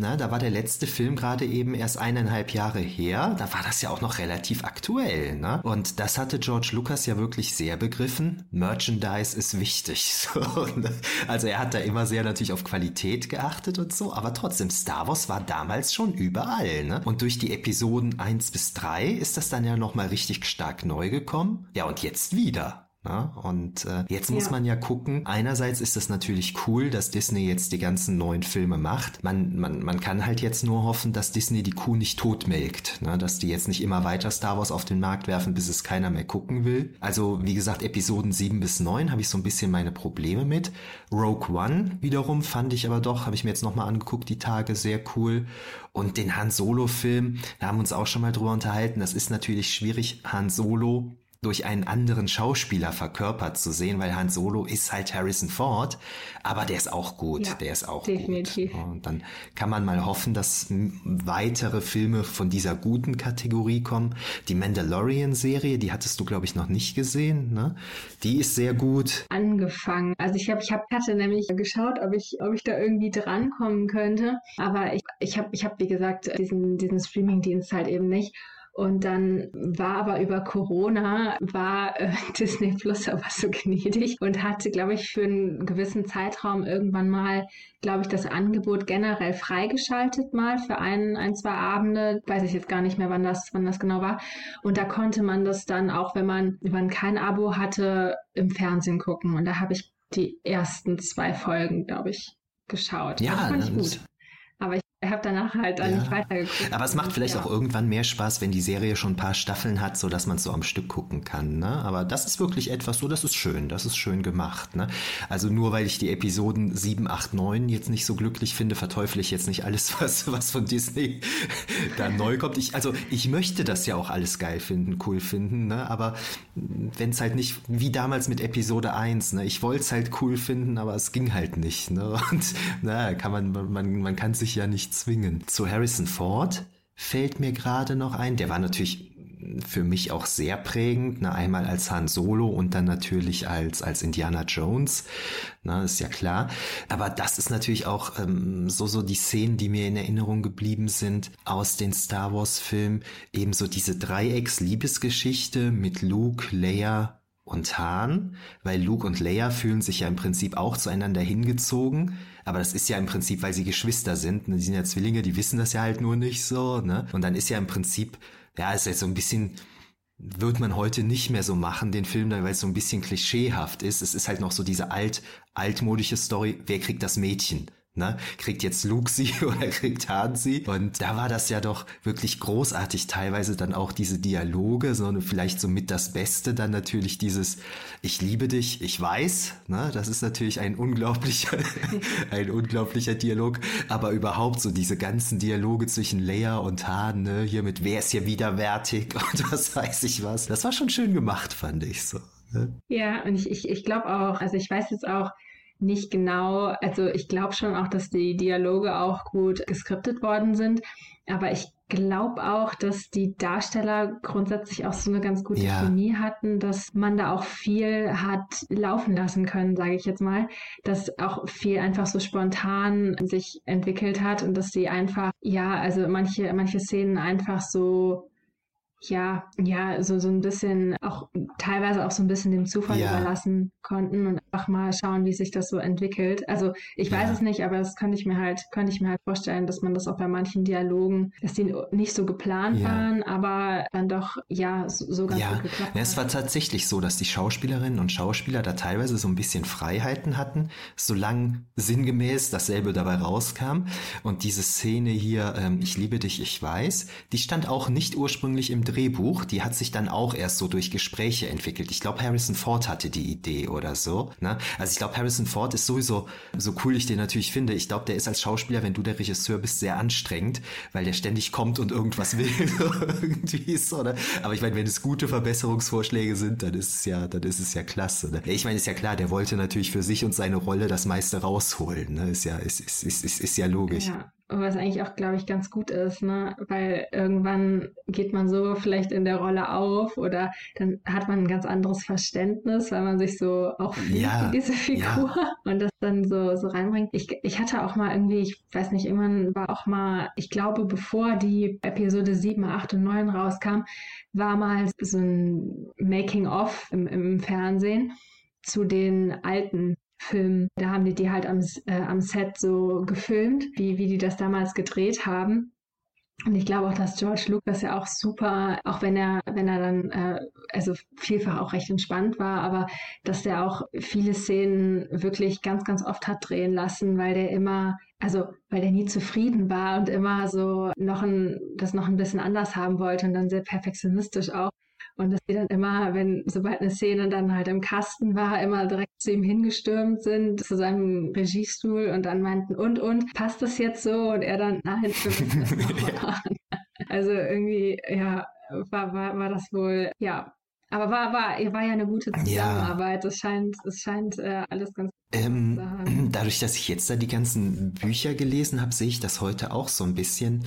na, da war der letzte Film gerade eben erst eineinhalb Jahre her. Da war das ja auch noch relativ aktuell. Ne? Und das hatte George Lucas ja wirklich sehr begriffen. Merchandise ist wichtig. So, ne? Also er hat da immer sehr natürlich auf Qualität geachtet und so. Aber trotzdem, Star Wars war damals schon überall. Ne? Und durch die Episoden 1 bis 3 ist das dann ja nochmal richtig stark neu gekommen. Ja, und jetzt wieder. Ja, und äh, jetzt muss ja. man ja gucken, einerseits ist das natürlich cool, dass Disney jetzt die ganzen neuen Filme macht. Man, man, man kann halt jetzt nur hoffen, dass Disney die Kuh nicht totmelkt, ne? dass die jetzt nicht immer weiter Star Wars auf den Markt werfen, bis es keiner mehr gucken will. Also wie gesagt, Episoden 7 bis 9 habe ich so ein bisschen meine Probleme mit. Rogue One wiederum fand ich aber doch, habe ich mir jetzt nochmal angeguckt, die Tage, sehr cool. Und den Han Solo-Film, da haben wir uns auch schon mal drüber unterhalten, das ist natürlich schwierig, Han Solo durch einen anderen Schauspieler verkörpert zu sehen, weil Han Solo ist halt Harrison Ford, aber der ist auch gut, ja, der ist auch definitiv. gut. Und dann kann man mal hoffen, dass weitere Filme von dieser guten Kategorie kommen. Die Mandalorian-Serie, die hattest du, glaube ich, noch nicht gesehen, ne? Die ist sehr gut. Angefangen. Also ich habe, ich hab, hatte nämlich geschaut, ob ich, ob ich da irgendwie drankommen könnte, aber ich, ich habe, ich habe, wie gesagt, diesen, diesen Streaming-Dienst halt eben nicht. Und dann war aber über Corona, war äh, Disney Plus aber so gnädig und hatte, glaube ich, für einen gewissen Zeitraum irgendwann mal, glaube ich, das Angebot generell freigeschaltet mal für ein, ein, zwei Abende. Weiß ich jetzt gar nicht mehr, wann das, wann das genau war. Und da konnte man das dann auch, wenn man, wenn man kein Abo hatte, im Fernsehen gucken. Und da habe ich die ersten zwei Folgen, glaube ich, geschaut. Ja, das fand ich gut. Aber ich habe danach halt dann ja. nicht weitergeguckt. Aber es macht vielleicht ja. auch irgendwann mehr Spaß, wenn die Serie schon ein paar Staffeln hat, so dass man so am Stück gucken kann. Ne? Aber das ist wirklich etwas so, das ist schön, das ist schön gemacht. Ne? Also nur weil ich die Episoden 7, 8, 9 jetzt nicht so glücklich finde, verteufle ich jetzt nicht alles, was, was von Disney da neu kommt. Ich, also ich möchte das ja auch alles geil finden, cool finden, ne? aber wenn es halt nicht, wie damals mit Episode 1, ne? ich wollte es halt cool finden, aber es ging halt nicht. Ne? Und na, kann man, man, man kann sich ja nicht zwingen. Zu Harrison Ford fällt mir gerade noch ein. Der war natürlich für mich auch sehr prägend. Ne? Einmal als Han Solo und dann natürlich als, als Indiana Jones. Ne? Ist ja klar. Aber das ist natürlich auch ähm, so, so die Szenen, die mir in Erinnerung geblieben sind aus den Star Wars Filmen. Ebenso diese Dreiecks-Liebesgeschichte mit Luke, Leia und Han, weil Luke und Leia fühlen sich ja im Prinzip auch zueinander hingezogen, aber das ist ja im Prinzip, weil sie Geschwister sind, ne? die sind ja Zwillinge, die wissen das ja halt nur nicht so, ne? Und dann ist ja im Prinzip, ja, ist jetzt so ein bisschen, wird man heute nicht mehr so machen, den Film, weil es so ein bisschen klischeehaft ist. Es ist halt noch so diese alt, altmodische Story, wer kriegt das Mädchen? Ne? Kriegt jetzt Luke sie oder kriegt Han sie? Und da war das ja doch wirklich großartig, teilweise dann auch diese Dialoge, sondern vielleicht so mit das Beste dann natürlich dieses Ich liebe dich, ich weiß. Ne? Das ist natürlich ein unglaublicher, ein unglaublicher Dialog. Aber überhaupt so diese ganzen Dialoge zwischen Leia und Han, ne? hier mit Wer ist hier widerwärtig und was weiß ich was. Das war schon schön gemacht, fand ich so. Ne? Ja, und ich, ich, ich glaube auch, also ich weiß jetzt auch, nicht genau, also ich glaube schon auch, dass die Dialoge auch gut geskriptet worden sind, aber ich glaube auch, dass die Darsteller grundsätzlich auch so eine ganz gute ja. Chemie hatten, dass man da auch viel hat laufen lassen können, sage ich jetzt mal, dass auch viel einfach so spontan sich entwickelt hat und dass die einfach, ja, also manche, manche Szenen einfach so ja, ja, so, so ein bisschen auch teilweise auch so ein bisschen dem Zufall ja. überlassen konnten und einfach mal schauen, wie sich das so entwickelt. Also ich weiß ja. es nicht, aber das könnte ich mir halt, könnte ich mir halt vorstellen, dass man das auch bei manchen Dialogen, dass die nicht so geplant ja. waren, aber dann doch ja so, so ganz gut geklappt ja, es war tatsächlich so, dass die Schauspielerinnen und Schauspieler da teilweise so ein bisschen Freiheiten hatten, solange sinngemäß dasselbe dabei rauskam. Und diese Szene hier, ähm, ich liebe dich, ich weiß, die stand auch nicht ursprünglich im Drehbuch, die hat sich dann auch erst so durch Gespräche entwickelt. Ich glaube, Harrison Ford hatte die Idee oder so. Ne? Also ich glaube, Harrison Ford ist sowieso, so cool ich den natürlich finde, ich glaube, der ist als Schauspieler, wenn du der Regisseur bist, sehr anstrengend, weil der ständig kommt und irgendwas will. irgendwie so, ne? Aber ich meine, wenn es gute Verbesserungsvorschläge sind, dann ist es ja, dann ist es ja klasse. Ne? Ich meine, ist ja klar, der wollte natürlich für sich und seine Rolle das meiste rausholen. Ne? Ist ja, ist, ist, ist, ist, ist ja logisch. Ja. Was eigentlich auch, glaube ich, ganz gut ist, ne? Weil irgendwann geht man so vielleicht in der Rolle auf oder dann hat man ein ganz anderes Verständnis, weil man sich so auch fühlt ja, diese Figur ja. und das dann so, so reinbringt. Ich, ich hatte auch mal irgendwie, ich weiß nicht, irgendwann war auch mal, ich glaube, bevor die Episode 7, 8 und 9 rauskam, war mal so ein Making-of im, im Fernsehen zu den alten Film. Da haben die die halt am, äh, am Set so gefilmt, wie, wie die das damals gedreht haben. Und ich glaube auch, dass George Lucas ja auch super, auch wenn er, wenn er dann, äh, also vielfach auch recht entspannt war, aber dass er auch viele Szenen wirklich ganz, ganz oft hat drehen lassen, weil der immer, also weil der nie zufrieden war und immer so noch ein, das noch ein bisschen anders haben wollte und dann sehr perfektionistisch auch. Und dass die dann immer, wenn, sobald eine Szene dann halt im Kasten war, immer direkt zu ihm hingestürmt sind, zu seinem Regiestuhl und dann meinten, und, und, passt das jetzt so? Und er dann, nein, machen. Also irgendwie, ja, war, war, war das wohl, ja, aber war, war, war ja eine gute Zusammenarbeit. Ja. Es scheint, es scheint äh, alles ganz ähm, Dadurch, dass ich jetzt da die ganzen Bücher gelesen habe, sehe ich das heute auch so ein bisschen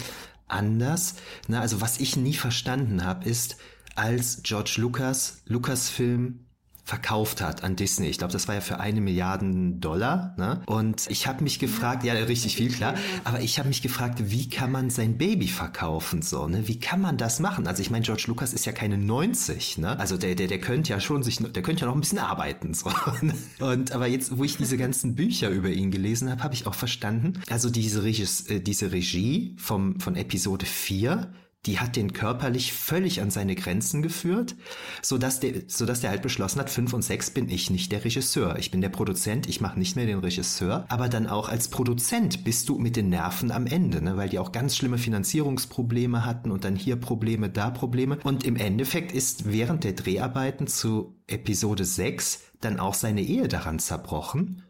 anders. Na, also was ich nie verstanden habe, ist, als George Lucas Lucasfilm verkauft hat an Disney. Ich glaube, das war ja für eine Milliarde Dollar. Ne? Und ich habe mich gefragt, ja, richtig viel, klar, aber ich habe mich gefragt, wie kann man sein Baby verkaufen so? Ne? Wie kann man das machen? Also ich meine, George Lucas ist ja keine 90, ne? Also der, der, der könnte ja schon sich, der könnte ja noch ein bisschen arbeiten. So. Ne? Und aber jetzt, wo ich diese ganzen Bücher über ihn gelesen habe, habe ich auch verstanden, also diese, Regis, äh, diese Regie vom, von Episode 4 die hat den körperlich völlig an seine Grenzen geführt, so dass der, so dass der halt beschlossen hat, fünf und sechs bin ich nicht der Regisseur. Ich bin der Produzent, ich mache nicht mehr den Regisseur. Aber dann auch als Produzent bist du mit den Nerven am Ende, ne? weil die auch ganz schlimme Finanzierungsprobleme hatten und dann hier Probleme, da Probleme. Und im Endeffekt ist während der Dreharbeiten zu Episode 6 dann auch seine Ehe daran zerbrochen.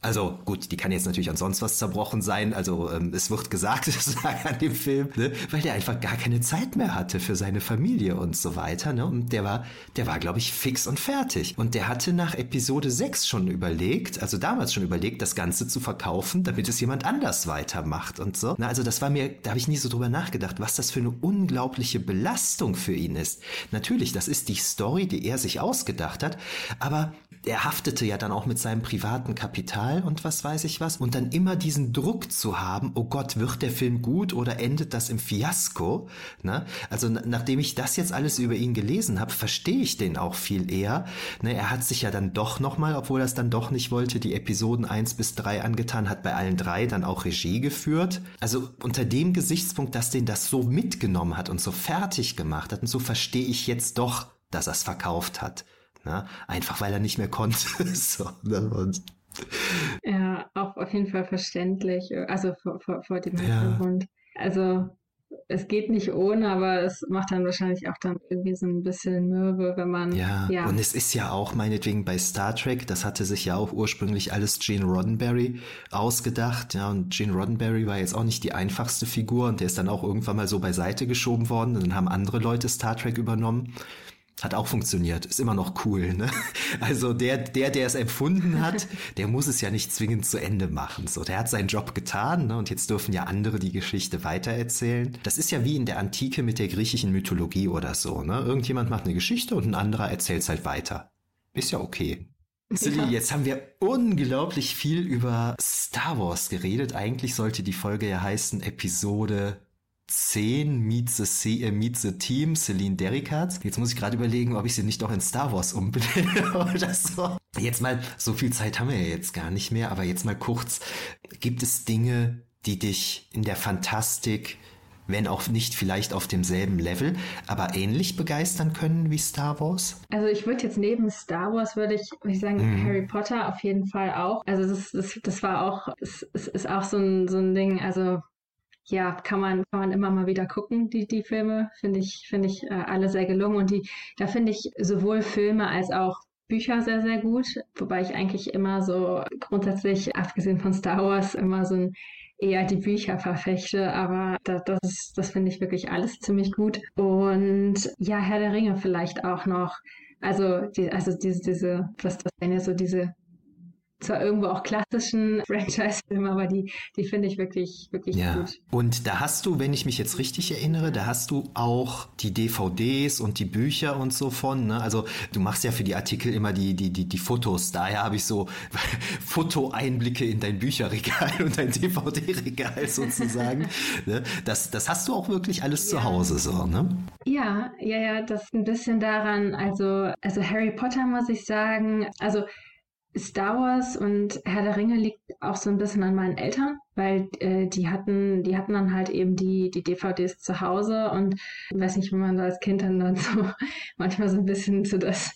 Also gut, die kann jetzt natürlich an sonst was zerbrochen sein. Also ähm, es wird gesagt an dem Film, ne? weil der einfach gar keine Zeit mehr hatte für seine Familie und so weiter. Ne? Und der war, der war, glaube ich, fix und fertig. Und der hatte nach Episode 6 schon überlegt, also damals schon überlegt, das Ganze zu verkaufen, damit es jemand anders weitermacht und so. Na, also das war mir, da habe ich nie so drüber nachgedacht, was das für eine unglaubliche Belastung für ihn ist. Natürlich, das ist die Story, die er sich ausgedacht hat, aber er haftete ja dann auch mit seinem privaten Kapital Material und was weiß ich was. Und dann immer diesen Druck zu haben, oh Gott, wird der Film gut oder endet das im Fiasko? Ne? Also nachdem ich das jetzt alles über ihn gelesen habe, verstehe ich den auch viel eher. Ne? Er hat sich ja dann doch nochmal, obwohl er es dann doch nicht wollte, die Episoden eins bis drei angetan, hat bei allen drei dann auch Regie geführt. Also unter dem Gesichtspunkt, dass den das so mitgenommen hat und so fertig gemacht hat und so verstehe ich jetzt doch, dass er es verkauft hat. Ne? Einfach weil er nicht mehr konnte. so, ne? und ja, auch auf jeden Fall verständlich. Also vor, vor, vor dem Hintergrund. Ja. Also es geht nicht ohne, aber es macht dann wahrscheinlich auch dann irgendwie so ein bisschen mürbe, wenn man. Ja, ja, und es ist ja auch meinetwegen bei Star Trek, das hatte sich ja auch ursprünglich alles Gene Roddenberry ausgedacht. Ja, und Gene Roddenberry war jetzt auch nicht die einfachste Figur und der ist dann auch irgendwann mal so beiseite geschoben worden und dann haben andere Leute Star Trek übernommen. Hat auch funktioniert, ist immer noch cool. Ne? Also der, der, der es empfunden hat, der muss es ja nicht zwingend zu Ende machen. So, der hat seinen Job getan ne? und jetzt dürfen ja andere die Geschichte weitererzählen. Das ist ja wie in der Antike mit der griechischen Mythologie oder so. Ne? Irgendjemand macht eine Geschichte und ein anderer erzählt es halt weiter. Ist ja okay. Silly, ja. jetzt haben wir unglaublich viel über Star Wars geredet. Eigentlich sollte die Folge ja heißen Episode 10 Meet the, äh, Meet the Team, Celine Derikat. Jetzt muss ich gerade überlegen, ob ich sie nicht noch in Star Wars umbenenne oder so. Jetzt mal, so viel Zeit haben wir ja jetzt gar nicht mehr, aber jetzt mal kurz. Gibt es Dinge, die dich in der Fantastik, wenn auch nicht vielleicht auf demselben Level, aber ähnlich begeistern können wie Star Wars? Also ich würde jetzt neben Star Wars würde ich, würd ich sagen, mhm. Harry Potter auf jeden Fall auch. Also das, das, das war auch, es, es ist auch so ein, so ein Ding, also ja, kann man, kann man immer mal wieder gucken, die, die Filme. Finde ich, finde ich äh, alle sehr gelungen. Und die, da finde ich sowohl Filme als auch Bücher sehr, sehr gut. Wobei ich eigentlich immer so grundsätzlich, abgesehen von Star Wars, immer so ein eher die Bücher verfechte, aber das, das, das finde ich wirklich alles ziemlich gut. Und ja, Herr der Ringe vielleicht auch noch. Also, die, also diese, diese, was das denn ja so diese zwar irgendwo auch klassischen Franchise-Filme, aber die, die finde ich wirklich, wirklich ja. gut. Und da hast du, wenn ich mich jetzt richtig erinnere, da hast du auch die DVDs und die Bücher und so von. Ne? Also du machst ja für die Artikel immer die, die, die, die Fotos. Daher habe ich so Fotoeinblicke in dein Bücherregal und dein DVD-Regal sozusagen. ne? das, das hast du auch wirklich alles ja. zu Hause so, ne? Ja, ja, ja, das ist ein bisschen daran, also, also Harry Potter muss ich sagen, also Star Wars und Herr der Ringe liegt auch so ein bisschen an meinen Eltern, weil äh, die hatten, die hatten dann halt eben die, die DVDs zu Hause und ich weiß nicht, wenn man so als Kind dann, dann so manchmal so ein bisschen so das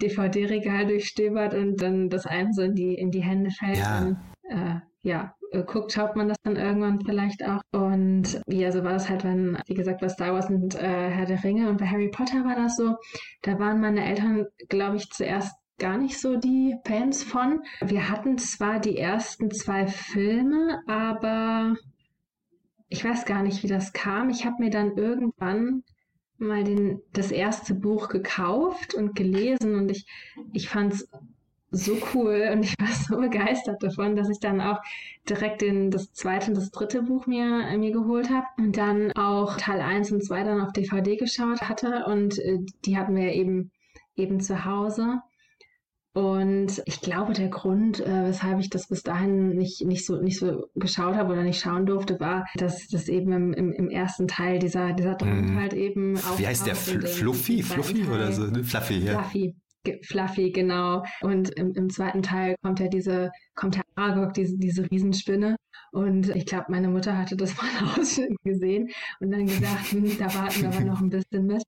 DVD-Regal durchstöbert und dann das einem so in die, in die Hände fällt. Ja. Und, äh, ja, äh, guckt, schaut man das dann irgendwann vielleicht auch. Und ja, so war das halt, wenn, wie gesagt, bei Star Wars und äh, Herr der Ringe und bei Harry Potter war das so. Da waren meine Eltern, glaube ich, zuerst gar nicht so die Fans von. Wir hatten zwar die ersten zwei Filme, aber ich weiß gar nicht, wie das kam. Ich habe mir dann irgendwann mal den, das erste Buch gekauft und gelesen und ich, ich fand es so cool und ich war so begeistert davon, dass ich dann auch direkt den, das zweite und das dritte Buch mir, äh, mir geholt habe und dann auch Teil 1 und 2 dann auf DVD geschaut hatte und äh, die hatten wir eben eben zu Hause. Und ich glaube, der Grund, äh, weshalb ich das bis dahin nicht, nicht, so, nicht so geschaut habe oder nicht schauen durfte, war, dass das eben im, im, im ersten Teil dieser, dieser Druck mm. halt eben auch. Wie heißt der? Fl Fluffy? Fluffy oder so? Ne? Fluffy, ja. Fluffy. Fluffy, genau. Und im, im zweiten Teil kommt ja diese, kommt der Aragog, diese, diese Riesenspinne. Und ich glaube, meine Mutter hatte das mal Ausschnitt gesehen und dann gesagt, hm, da warten wir aber noch ein bisschen mit.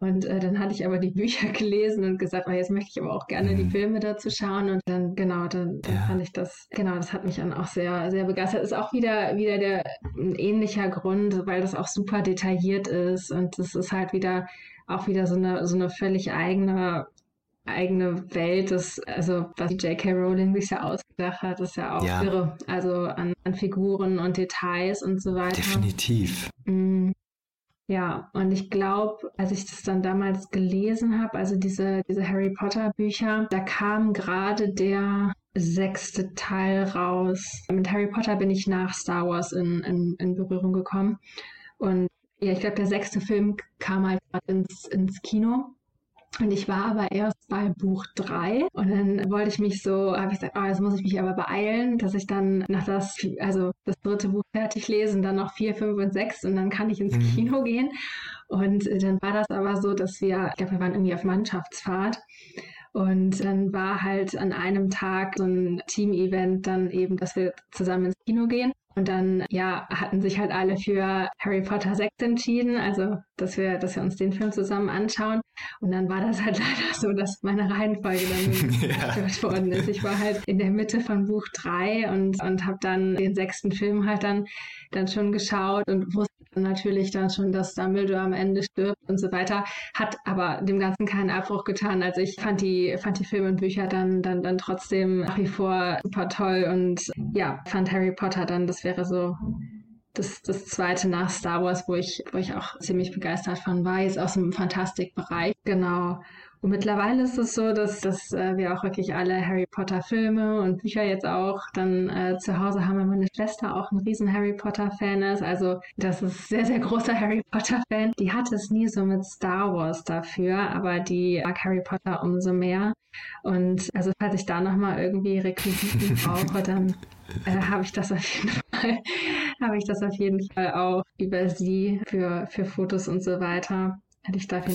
Und äh, dann hatte ich aber die Bücher gelesen und gesagt, oh, jetzt möchte ich aber auch gerne mhm. die Filme dazu schauen. Und dann, genau, dann, dann ja. fand ich das, genau, das hat mich dann auch sehr, sehr begeistert. Ist auch wieder, wieder der ein ähnlicher Grund, weil das auch super detailliert ist. Und das ist halt wieder auch wieder so eine, so eine völlig eigene eigene Welt, das, also was J.K. Rowling sich ja ausgedacht hat, ist ja auch ja. irre. Also an, an, Figuren und Details und so weiter. Definitiv. Mm. Ja, und ich glaube, als ich das dann damals gelesen habe, also diese, diese Harry Potter Bücher, da kam gerade der sechste Teil raus. Mit Harry Potter bin ich nach Star Wars in, in, in Berührung gekommen. Und ja, ich glaube, der sechste Film kam halt ins, ins Kino. Und ich war aber erst bei Buch drei und dann wollte ich mich so, habe ich gesagt, oh, jetzt muss ich mich aber beeilen, dass ich dann nach das, also das dritte Buch fertig lese und dann noch vier, fünf und sechs und dann kann ich ins mhm. Kino gehen. Und dann war das aber so, dass wir, ich glaube, wir waren irgendwie auf Mannschaftsfahrt und dann war halt an einem Tag so ein Team-Event dann eben, dass wir zusammen ins Kino gehen. Und dann, ja, hatten sich halt alle für Harry Potter 6 entschieden, also dass wir, dass wir uns den Film zusammen anschauen. Und dann war das halt leider so, dass meine Reihenfolge dann gestört worden ist. Ich war halt in der Mitte von Buch 3 und, und habe dann den sechsten Film halt dann, dann schon geschaut und wusste natürlich dann schon, dass Dumbledore am Ende stirbt und so weiter, hat aber dem Ganzen keinen Abbruch getan. Also ich fand die, fand die Filme und Bücher dann, dann, dann trotzdem nach wie vor super toll und ja, fand Harry Potter dann, das wäre so das, das zweite nach Star Wars, wo ich, wo ich auch ziemlich begeistert von war, ist aus dem Fantastikbereich. Genau. Und mittlerweile ist es so, dass, dass äh, wir auch wirklich alle Harry Potter Filme und Bücher jetzt auch dann äh, zu Hause haben, weil meine Schwester auch ein riesen Harry Potter Fan ist. Also das ist sehr, sehr großer Harry Potter Fan. Die hatte es nie so mit Star Wars dafür, aber die mag Harry Potter umso mehr. Und also falls ich da nochmal irgendwie Requisiten brauche, dann äh, habe ich das auf jeden Fall, habe ich das auf jeden Fall auch über sie für, für Fotos und so weiter.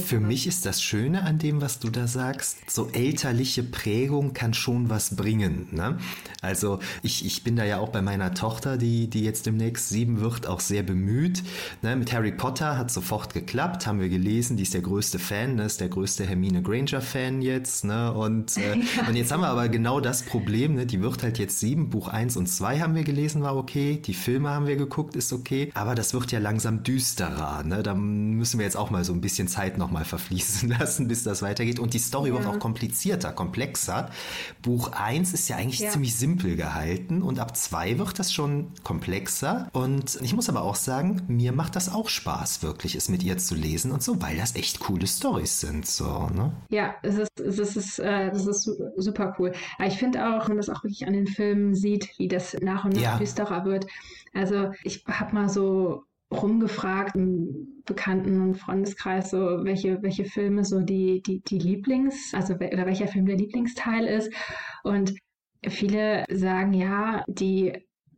Für mich ist das Schöne an dem, was du da sagst, so elterliche Prägung kann schon was bringen. Ne? Also ich, ich bin da ja auch bei meiner Tochter, die, die jetzt demnächst sieben wird, auch sehr bemüht. Ne? Mit Harry Potter hat sofort geklappt, haben wir gelesen, die ist der größte Fan, ne? ist der größte Hermine Granger-Fan jetzt. Ne? Und, äh, ja. und jetzt haben wir aber genau das Problem, ne? die wird halt jetzt sieben, Buch eins und zwei haben wir gelesen, war okay, die Filme haben wir geguckt, ist okay, aber das wird ja langsam düsterer. Ne? Da müssen wir jetzt auch mal so ein bisschen bisschen Zeit nochmal verfließen lassen, bis das weitergeht. Und die Story ja. wird auch komplizierter, komplexer. Buch 1 ist ja eigentlich ja. ziemlich simpel gehalten und ab 2 wird das schon komplexer. Und ich muss aber auch sagen, mir macht das auch Spaß, wirklich es mit ihr zu lesen und so, weil das echt coole Stories sind. So, ne? Ja, es ist, es ist, äh, das ist super cool. Aber ich finde auch, wenn man das auch wirklich an den Filmen sieht, wie das nach und nach ja. düsterer wird. Also ich habe mal so rumgefragt im Bekannten- und Freundeskreis, so welche, welche Filme so die, die, die Lieblings-, also oder welcher Film der Lieblingsteil ist. Und viele sagen ja, die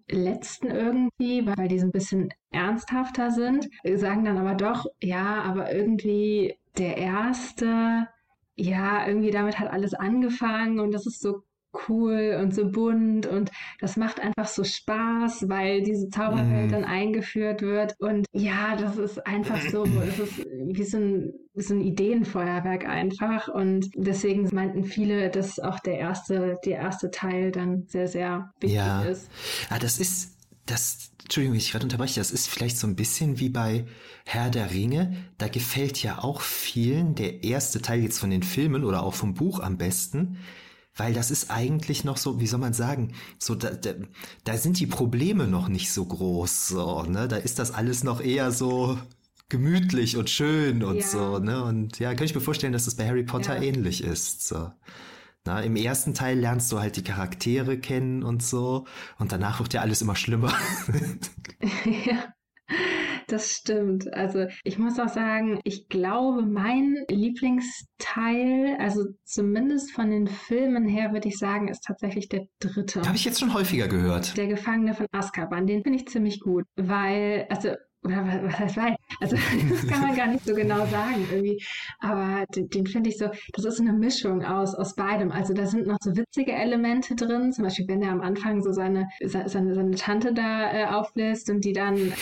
letzten irgendwie, weil die so ein bisschen ernsthafter sind, sagen dann aber doch, ja, aber irgendwie der erste, ja, irgendwie damit hat alles angefangen und das ist so cool und so bunt und das macht einfach so Spaß, weil diese Zauberwelt mm. dann eingeführt wird und ja, das ist einfach so, es ist wie so ein, so ein Ideenfeuerwerk einfach und deswegen meinten viele, dass auch der erste, der erste Teil dann sehr, sehr wichtig ja. ist. Ja, ah, das ist das, Entschuldigung, ich gerade unterbreche, das ist vielleicht so ein bisschen wie bei Herr der Ringe. Da gefällt ja auch vielen der erste Teil jetzt von den Filmen oder auch vom Buch am besten, weil das ist eigentlich noch so, wie soll man sagen, so da, da, da sind die Probleme noch nicht so groß, so, ne? Da ist das alles noch eher so gemütlich und schön und ja. so, ne? Und ja, kann ich mir vorstellen, dass das bei Harry Potter ja. ähnlich ist, so. Na, Im ersten Teil lernst du halt die Charaktere kennen und so und danach wird ja alles immer schlimmer. ja. Das stimmt. Also ich muss auch sagen, ich glaube, mein Lieblingsteil, also zumindest von den Filmen her, würde ich sagen, ist tatsächlich der dritte. Habe ich jetzt schon häufiger gehört. Der Gefangene von Azkaban, den finde ich ziemlich gut, weil, also oder was heißt weil? Also das kann man gar nicht so genau sagen irgendwie. Aber den, den finde ich so, das ist eine Mischung aus, aus beidem. Also da sind noch so witzige Elemente drin, zum Beispiel wenn er am Anfang so seine, seine, seine Tante da äh, auflässt und die dann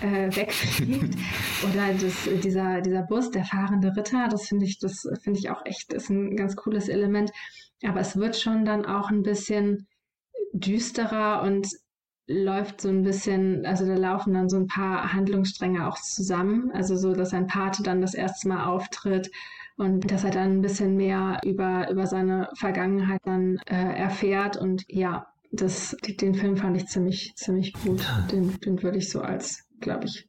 äh, wegfliegt. Oder das, dieser, dieser Bus, der fahrende Ritter, das finde ich, das finde ich auch echt, ist ein ganz cooles Element. Aber es wird schon dann auch ein bisschen düsterer und läuft so ein bisschen, also da laufen dann so ein paar Handlungsstränge auch zusammen. Also so, dass ein Pate dann das erste Mal auftritt und dass er dann ein bisschen mehr über, über seine Vergangenheit dann äh, erfährt. Und ja, das, den Film fand ich ziemlich, ziemlich gut. Den, den würde ich so als glaube ich,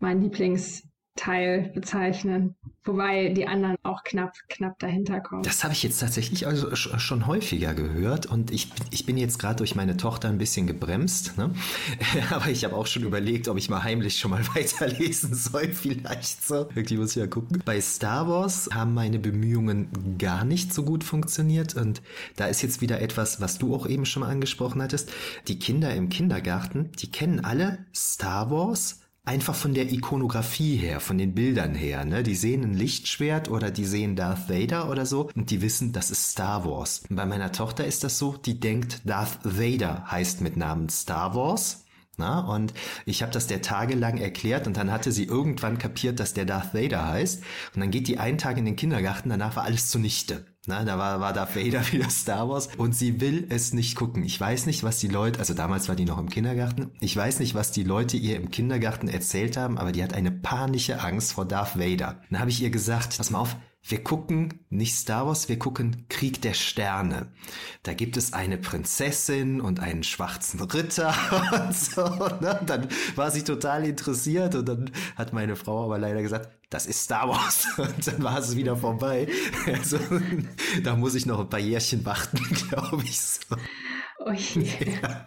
mein Lieblingsteil Teil bezeichnen. Wobei die anderen auch knapp, knapp dahinter kommen. Das habe ich jetzt tatsächlich also schon häufiger gehört und ich, ich bin jetzt gerade durch meine Tochter ein bisschen gebremst. Ne? Aber ich habe auch schon überlegt, ob ich mal heimlich schon mal weiterlesen soll. Vielleicht so. Irgendwie muss ich ja gucken. Bei Star Wars haben meine Bemühungen gar nicht so gut funktioniert und da ist jetzt wieder etwas, was du auch eben schon mal angesprochen hattest. Die Kinder im Kindergarten, die kennen alle Star Wars einfach von der Ikonografie her, von den Bildern her. Ne? Die sehen ein Lichtschwert oder die sehen Darth Vader oder so und die wissen, das ist Star Wars. Und bei meiner Tochter ist das so, die denkt, Darth Vader heißt mit Namen Star Wars. Na, und ich habe das der Tage lang erklärt und dann hatte sie irgendwann kapiert, dass der Darth Vader heißt. Und dann geht die einen Tag in den Kindergarten, danach war alles zunichte. Na, da war, war Darth Vader wieder Star Wars und sie will es nicht gucken. Ich weiß nicht, was die Leute, also damals war die noch im Kindergarten, ich weiß nicht, was die Leute ihr im Kindergarten erzählt haben, aber die hat eine panische Angst vor Darth Vader. Dann habe ich ihr gesagt, pass mal auf, wir gucken nicht Star Wars, wir gucken Krieg der Sterne. Da gibt es eine Prinzessin und einen schwarzen Ritter und so. Ne? Dann war sie total interessiert und dann hat meine Frau aber leider gesagt, das ist Star Wars. Und dann war es wieder vorbei. Also da muss ich noch ein paar Jährchen warten, glaube ich so. Oh ja.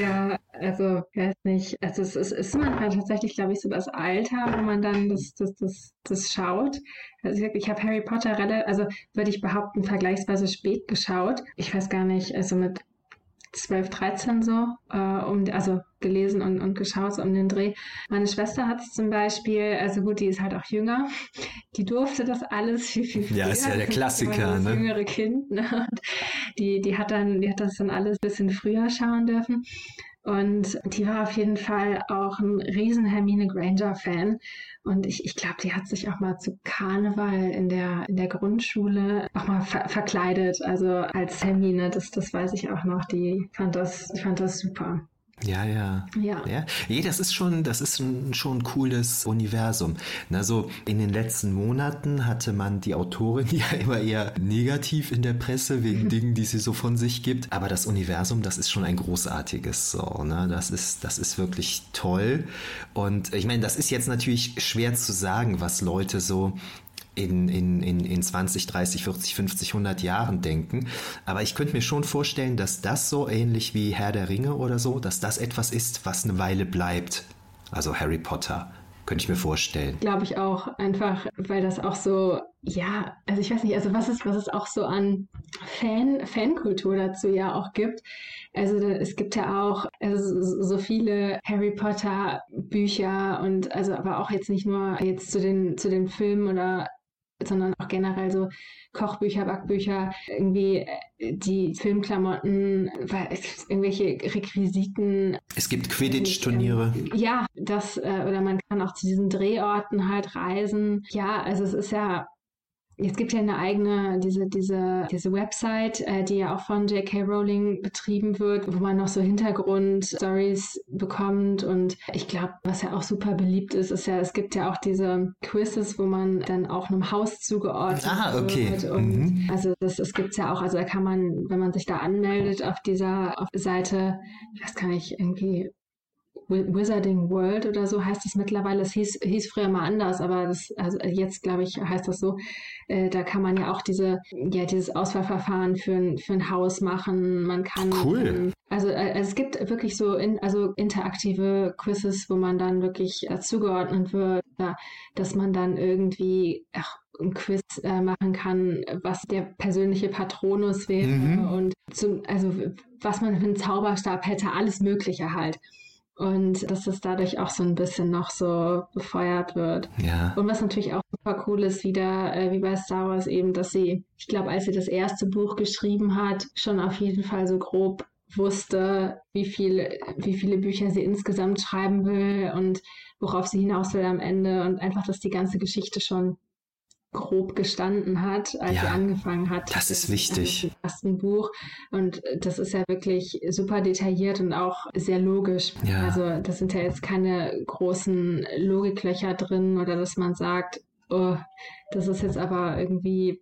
ja, also weiß nicht. Also es ist, ist manchmal tatsächlich, glaube ich, so das Alter, wo man dann das, das, das, das schaut. Also ich, ich habe Harry Potter, also würde ich behaupten, vergleichsweise spät geschaut. Ich weiß gar nicht, also mit 12, 13 so, äh, um, also gelesen und, und geschaut so um den Dreh. Meine Schwester hat es zum Beispiel, also gut, die ist halt auch jünger, die durfte das alles viel, viel früher. Ja, ist ja der Klassiker, das ne? jüngere Kind, ne? Die, die hat dann, die hat das dann alles ein bisschen früher schauen dürfen. Und die war auf jeden Fall auch ein riesen Hermine Granger-Fan. Und ich, ich glaube, die hat sich auch mal zu Karneval in der, in der Grundschule auch mal ver verkleidet, also als Hermine. Das, das weiß ich auch noch. Die fand das, fand das super. Ja, ja. Ja. ja. Nee, das ist schon, das ist ein, schon ein cooles Universum. Na, so in den letzten Monaten hatte man die Autorin ja immer eher negativ in der Presse wegen Dingen, die sie so von sich gibt. Aber das Universum, das ist schon ein großartiges. So, ne? Das ist, das ist wirklich toll. Und ich meine, das ist jetzt natürlich schwer zu sagen, was Leute so in, in, in, in 20, 30, 40, 50, 100 Jahren denken. Aber ich könnte mir schon vorstellen, dass das so ähnlich wie Herr der Ringe oder so, dass das etwas ist, was eine Weile bleibt. Also Harry Potter. Könnte ich mir vorstellen. Glaube ich auch. Einfach, weil das auch so, ja, also ich weiß nicht, also was es, was es auch so an Fan, Fankultur dazu ja auch gibt. Also es gibt ja auch also so viele Harry Potter Bücher und also aber auch jetzt nicht nur jetzt zu den, zu den Filmen oder sondern auch generell so Kochbücher, Backbücher, irgendwie äh, die Filmklamotten, irgendwelche Requisiten. Es gibt Quidditch-Turniere. Ja, das, äh, oder man kann auch zu diesen Drehorten halt reisen. Ja, also es ist ja es gibt ja eine eigene, diese, diese, diese Website, äh, die ja auch von J.K. Rowling betrieben wird, wo man noch so Hintergrundstories bekommt. Und ich glaube, was ja auch super beliebt ist, ist ja, es gibt ja auch diese Quizzes, wo man dann auch einem Haus zugeordnet ah, okay. wird. Und mhm. also das, das gibt es ja auch, also da kann man, wenn man sich da anmeldet auf dieser auf Seite, ich weiß gar nicht, irgendwie Wizarding World oder so heißt es mittlerweile. Es hieß, hieß früher mal anders, aber das, also jetzt glaube ich, heißt das so. Äh, da kann man ja auch diese, ja, dieses Auswahlverfahren für ein, für ein Haus machen. Man kann. Cool. Ähm, also, äh, es gibt wirklich so in, also interaktive Quizzes, wo man dann wirklich äh, zugeordnet wird, dass man dann irgendwie, ach, ein Quiz äh, machen kann, was der persönliche Patronus wäre mhm. und zum, also was man für einen Zauberstab hätte, alles Mögliche halt. Und dass es dadurch auch so ein bisschen noch so befeuert wird. Ja. Und was natürlich auch super cool ist, wieder äh, wie bei Star Wars eben, dass sie, ich glaube, als sie das erste Buch geschrieben hat, schon auf jeden Fall so grob wusste, wie, viel, wie viele Bücher sie insgesamt schreiben will und worauf sie hinaus will am Ende und einfach, dass die ganze Geschichte schon grob gestanden hat, als ja, sie angefangen hat. Das ist wichtig. Im ersten Buch. Und das ist ja wirklich super detailliert und auch sehr logisch. Ja. Also das sind ja jetzt keine großen Logiklöcher drin oder dass man sagt, oh, das ist jetzt aber irgendwie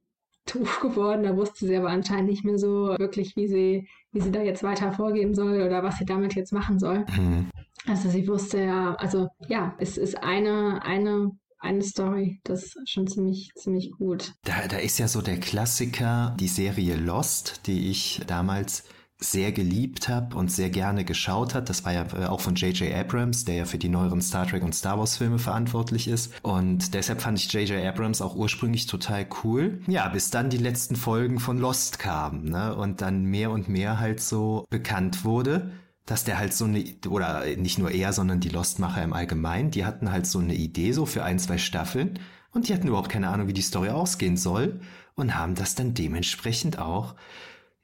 doof geworden. Da wusste sie aber anscheinend nicht mehr so wirklich, wie sie, wie sie da jetzt weiter vorgehen soll oder was sie damit jetzt machen soll. Mhm. Also sie wusste ja, also ja, es ist eine, eine eine Story. Das ist schon ziemlich, ziemlich gut. Da, da ist ja so der Klassiker, die Serie Lost, die ich damals sehr geliebt habe und sehr gerne geschaut hat. Das war ja äh, auch von J.J. Abrams, der ja für die neueren Star Trek und Star Wars Filme verantwortlich ist. Und deshalb fand ich J.J. Abrams auch ursprünglich total cool. Ja, bis dann die letzten Folgen von Lost kamen, ne? Und dann mehr und mehr halt so bekannt wurde dass der halt so eine, oder nicht nur er, sondern die Lostmacher im Allgemeinen, die hatten halt so eine Idee so für ein, zwei Staffeln und die hatten überhaupt keine Ahnung, wie die Story ausgehen soll und haben das dann dementsprechend auch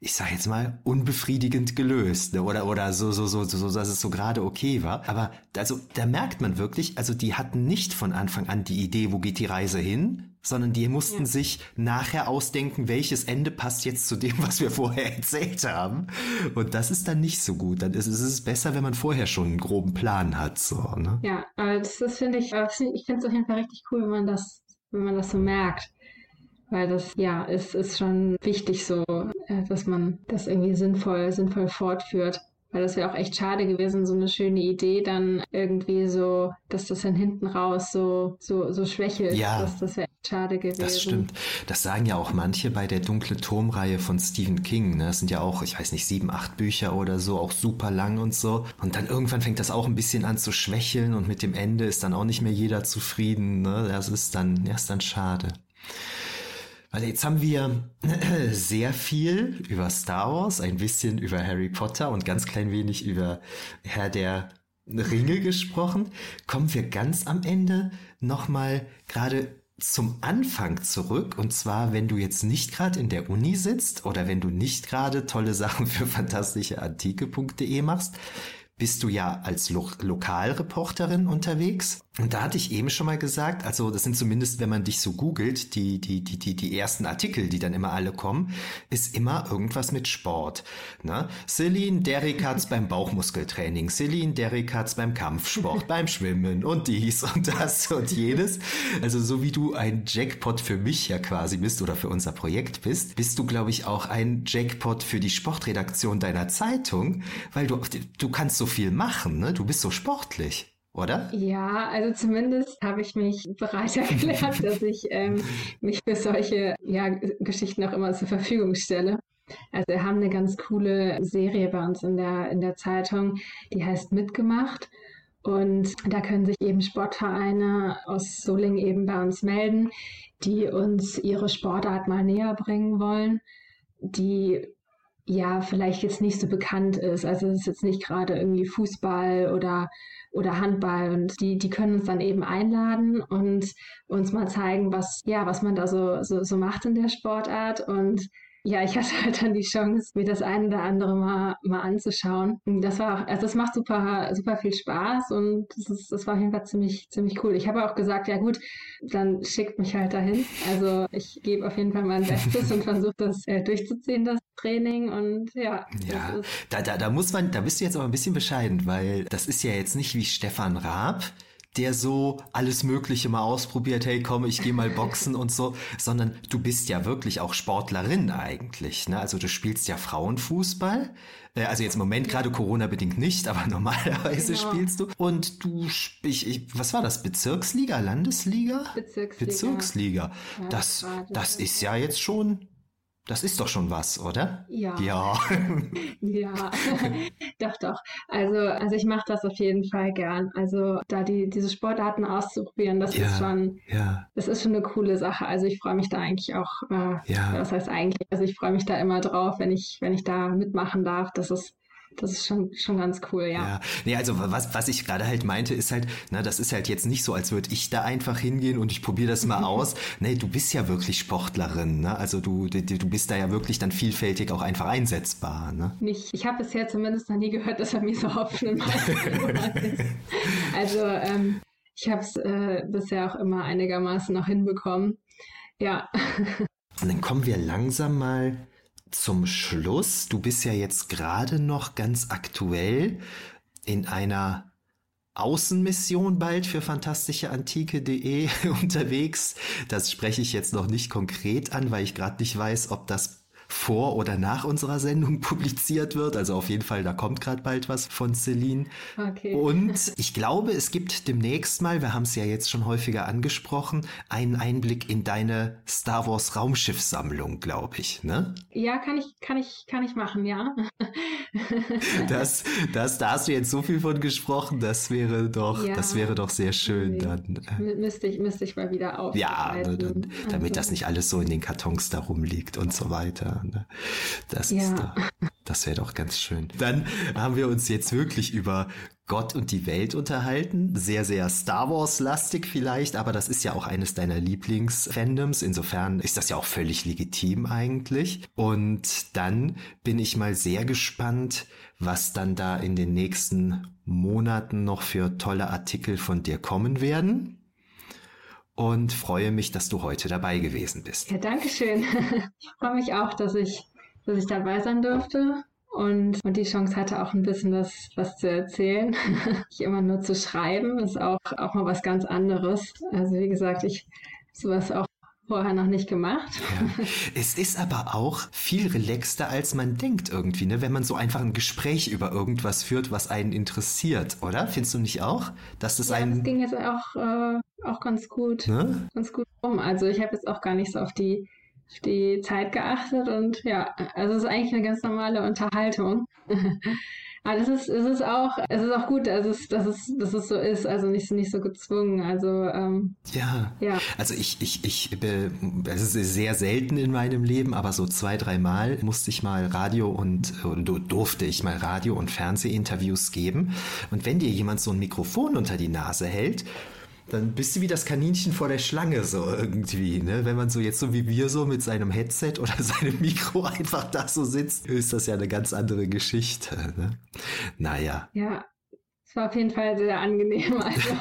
ich sag jetzt mal, unbefriedigend gelöst, ne? oder, oder so, so, so, so, dass es so gerade okay war. Aber also, da merkt man wirklich, also die hatten nicht von Anfang an die Idee, wo geht die Reise hin, sondern die mussten ja. sich nachher ausdenken, welches Ende passt jetzt zu dem, was wir vorher erzählt haben. Und das ist dann nicht so gut. Dann ist es besser, wenn man vorher schon einen groben Plan hat, so, ne? Ja, das, das finde ich, ich finde es auf jeden Fall richtig cool, wenn man das, wenn man das so merkt weil das ja ist, ist schon wichtig so, äh, dass man das irgendwie sinnvoll, sinnvoll fortführt. Weil das wäre auch echt schade gewesen, so eine schöne Idee dann irgendwie so, dass das dann hinten raus so, so, so schwächelt. Ja. Das, das wäre echt schade gewesen. Das stimmt. Das sagen ja auch manche bei der Dunkle Turmreihe von Stephen King. Ne? Das sind ja auch, ich weiß nicht, sieben, acht Bücher oder so, auch super lang und so. Und dann irgendwann fängt das auch ein bisschen an zu schwächeln und mit dem Ende ist dann auch nicht mehr jeder zufrieden. Ne? Das ist dann, ja, ist dann schade. Weil jetzt haben wir sehr viel über Star Wars, ein bisschen über Harry Potter und ganz klein wenig über Herr der Ringe gesprochen. Kommen wir ganz am Ende nochmal gerade zum Anfang zurück. Und zwar, wenn du jetzt nicht gerade in der Uni sitzt oder wenn du nicht gerade tolle Sachen für fantastischeantike.de machst, bist du ja als Lo Lokalreporterin unterwegs. Und da hatte ich eben schon mal gesagt, also das sind zumindest, wenn man dich so googelt, die, die, die, die, die ersten Artikel, die dann immer alle kommen, ist immer irgendwas mit Sport. Ne? Celine Derrick hat's beim Bauchmuskeltraining, Celine Derrick hat's beim Kampfsport, beim Schwimmen und dies und das und jenes. Also so wie du ein Jackpot für mich ja quasi bist oder für unser Projekt bist, bist du, glaube ich, auch ein Jackpot für die Sportredaktion deiner Zeitung, weil du, du kannst so viel machen, ne? Du bist so sportlich oder? Ja, also zumindest habe ich mich bereit erklärt, dass ich ähm, mich für solche ja, Geschichten auch immer zur Verfügung stelle. Also wir haben eine ganz coole Serie bei uns in der, in der Zeitung, die heißt Mitgemacht. Und da können sich eben Sportvereine aus Solingen eben bei uns melden, die uns ihre Sportart mal näher bringen wollen, die ja vielleicht jetzt nicht so bekannt ist. Also es ist jetzt nicht gerade irgendwie Fußball oder oder Handball. Und die, die können uns dann eben einladen und uns mal zeigen, was, ja, was man da so, so, so macht in der Sportart. Und ja, ich hatte halt dann die Chance, mir das eine oder andere mal, mal anzuschauen. Das war auch, also das macht super, super viel Spaß und das, ist, das war auf jeden Fall ziemlich, ziemlich cool. Ich habe auch gesagt, ja gut, dann schickt mich halt dahin. Also ich gebe auf jeden Fall mein Bestes und versuche das äh, durchzuziehen, das Training und ja. Ja, da, da, da muss man, da bist du jetzt aber ein bisschen bescheiden, weil das ist ja jetzt nicht wie Stefan Raab der so alles Mögliche mal ausprobiert, hey komm, ich gehe mal boxen und so, sondern du bist ja wirklich auch Sportlerin eigentlich. Ne? Also du spielst ja Frauenfußball. Äh, also jetzt im Moment gerade Corona-bedingt nicht, aber normalerweise genau. spielst du. Und du, ich, ich, was war das? Bezirksliga, Landesliga? Bezirksliga. Bezirksliga. Ja, das, das ist ja jetzt schon das ist doch schon was, oder? Ja. Ja. ja, doch, doch. Also, also ich mache das auf jeden Fall gern. Also da die, diese Sportarten auszuprobieren, das ja, ist schon, ja. das ist schon eine coole Sache. Also ich freue mich da eigentlich auch, äh, ja. was heißt eigentlich, also ich freue mich da immer drauf, wenn ich, wenn ich da mitmachen darf. Das ist das ist schon, schon ganz cool, ja. Ja, nee, also was, was ich gerade halt meinte, ist halt, na, das ist halt jetzt nicht so, als würde ich da einfach hingehen und ich probiere das mal aus. Nee, du bist ja wirklich Sportlerin, ne? Also du, du, du bist da ja wirklich dann vielfältig auch einfach einsetzbar, ne? Nicht, ich habe bisher zumindest noch nie gehört, dass er mir so Hopfen im ist. Also, ähm, ich habe es äh, bisher auch immer einigermaßen noch hinbekommen. Ja. Und dann kommen wir langsam mal zum Schluss, du bist ja jetzt gerade noch ganz aktuell in einer Außenmission bald für fantastischeantike.de unterwegs. Das spreche ich jetzt noch nicht konkret an, weil ich gerade nicht weiß, ob das vor oder nach unserer Sendung publiziert wird. Also auf jeden Fall, da kommt gerade bald was von Celine. Okay. Und ich glaube, es gibt demnächst mal, wir haben es ja jetzt schon häufiger angesprochen, einen Einblick in deine Star Wars Raumschiffsammlung, glaube ich, ne? Ja, kann ich, kann ich, kann ich machen, ja. das, das, da hast du jetzt so viel von gesprochen, das wäre doch, ja, das wäre doch sehr schön nee. dann. Müsste ich, müsste ich mal wieder auf. Ja, ne, dann, damit das nicht alles so in den Kartons da rumliegt und so weiter. Ne? Das ja. ist doch, das wäre doch ganz schön. Dann haben wir uns jetzt wirklich über Gott und die Welt unterhalten. Sehr, sehr Star Wars-lastig vielleicht, aber das ist ja auch eines deiner Lieblings-Fandoms. Insofern ist das ja auch völlig legitim eigentlich. Und dann bin ich mal sehr gespannt, was dann da in den nächsten Monaten noch für tolle Artikel von dir kommen werden. Und freue mich, dass du heute dabei gewesen bist. Ja, danke schön. Ich freue mich auch, dass ich, dass ich dabei sein durfte und, und die Chance hatte, auch ein bisschen was, was zu erzählen. Nicht immer nur zu schreiben, ist auch, auch mal was ganz anderes. Also wie gesagt, ich sowas auch vorher noch nicht gemacht. Ja. Es ist aber auch viel relaxter, als man denkt irgendwie, ne? wenn man so einfach ein Gespräch über irgendwas führt, was einen interessiert, oder? Findest du nicht auch? Dass das ja, einen... das ging jetzt auch, äh, auch ganz gut, ne? ganz gut rum. Also ich habe jetzt auch gar nicht so auf die die Zeit geachtet und ja, also es ist eigentlich eine ganz normale Unterhaltung. Aber das ist, es ist auch, es ist auch gut, dass es, dass es, dass es so ist, also nicht, nicht so gezwungen. Also ähm, ja. ja. Also ich, ich, ich, es ist sehr selten in meinem Leben, aber so zwei, dreimal musste ich mal Radio und durfte ich mal Radio- und Fernsehinterviews geben. Und wenn dir jemand so ein Mikrofon unter die Nase hält, dann bist du wie das Kaninchen vor der Schlange so irgendwie, ne? Wenn man so jetzt so wie wir so mit seinem Headset oder seinem Mikro einfach da so sitzt, ist das ja eine ganz andere Geschichte, ne? Naja. Ja, war auf jeden Fall sehr angenehm. Also,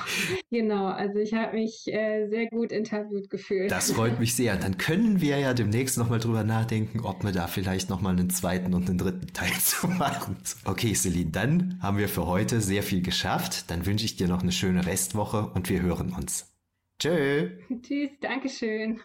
genau, also ich habe mich äh, sehr gut interviewt gefühlt. Das freut mich sehr. Dann können wir ja demnächst nochmal drüber nachdenken, ob wir da vielleicht nochmal einen zweiten und einen dritten Teil zu machen. Okay, Celine, dann haben wir für heute sehr viel geschafft. Dann wünsche ich dir noch eine schöne Restwoche und wir hören uns. Tschö. Tschüss, Dankeschön.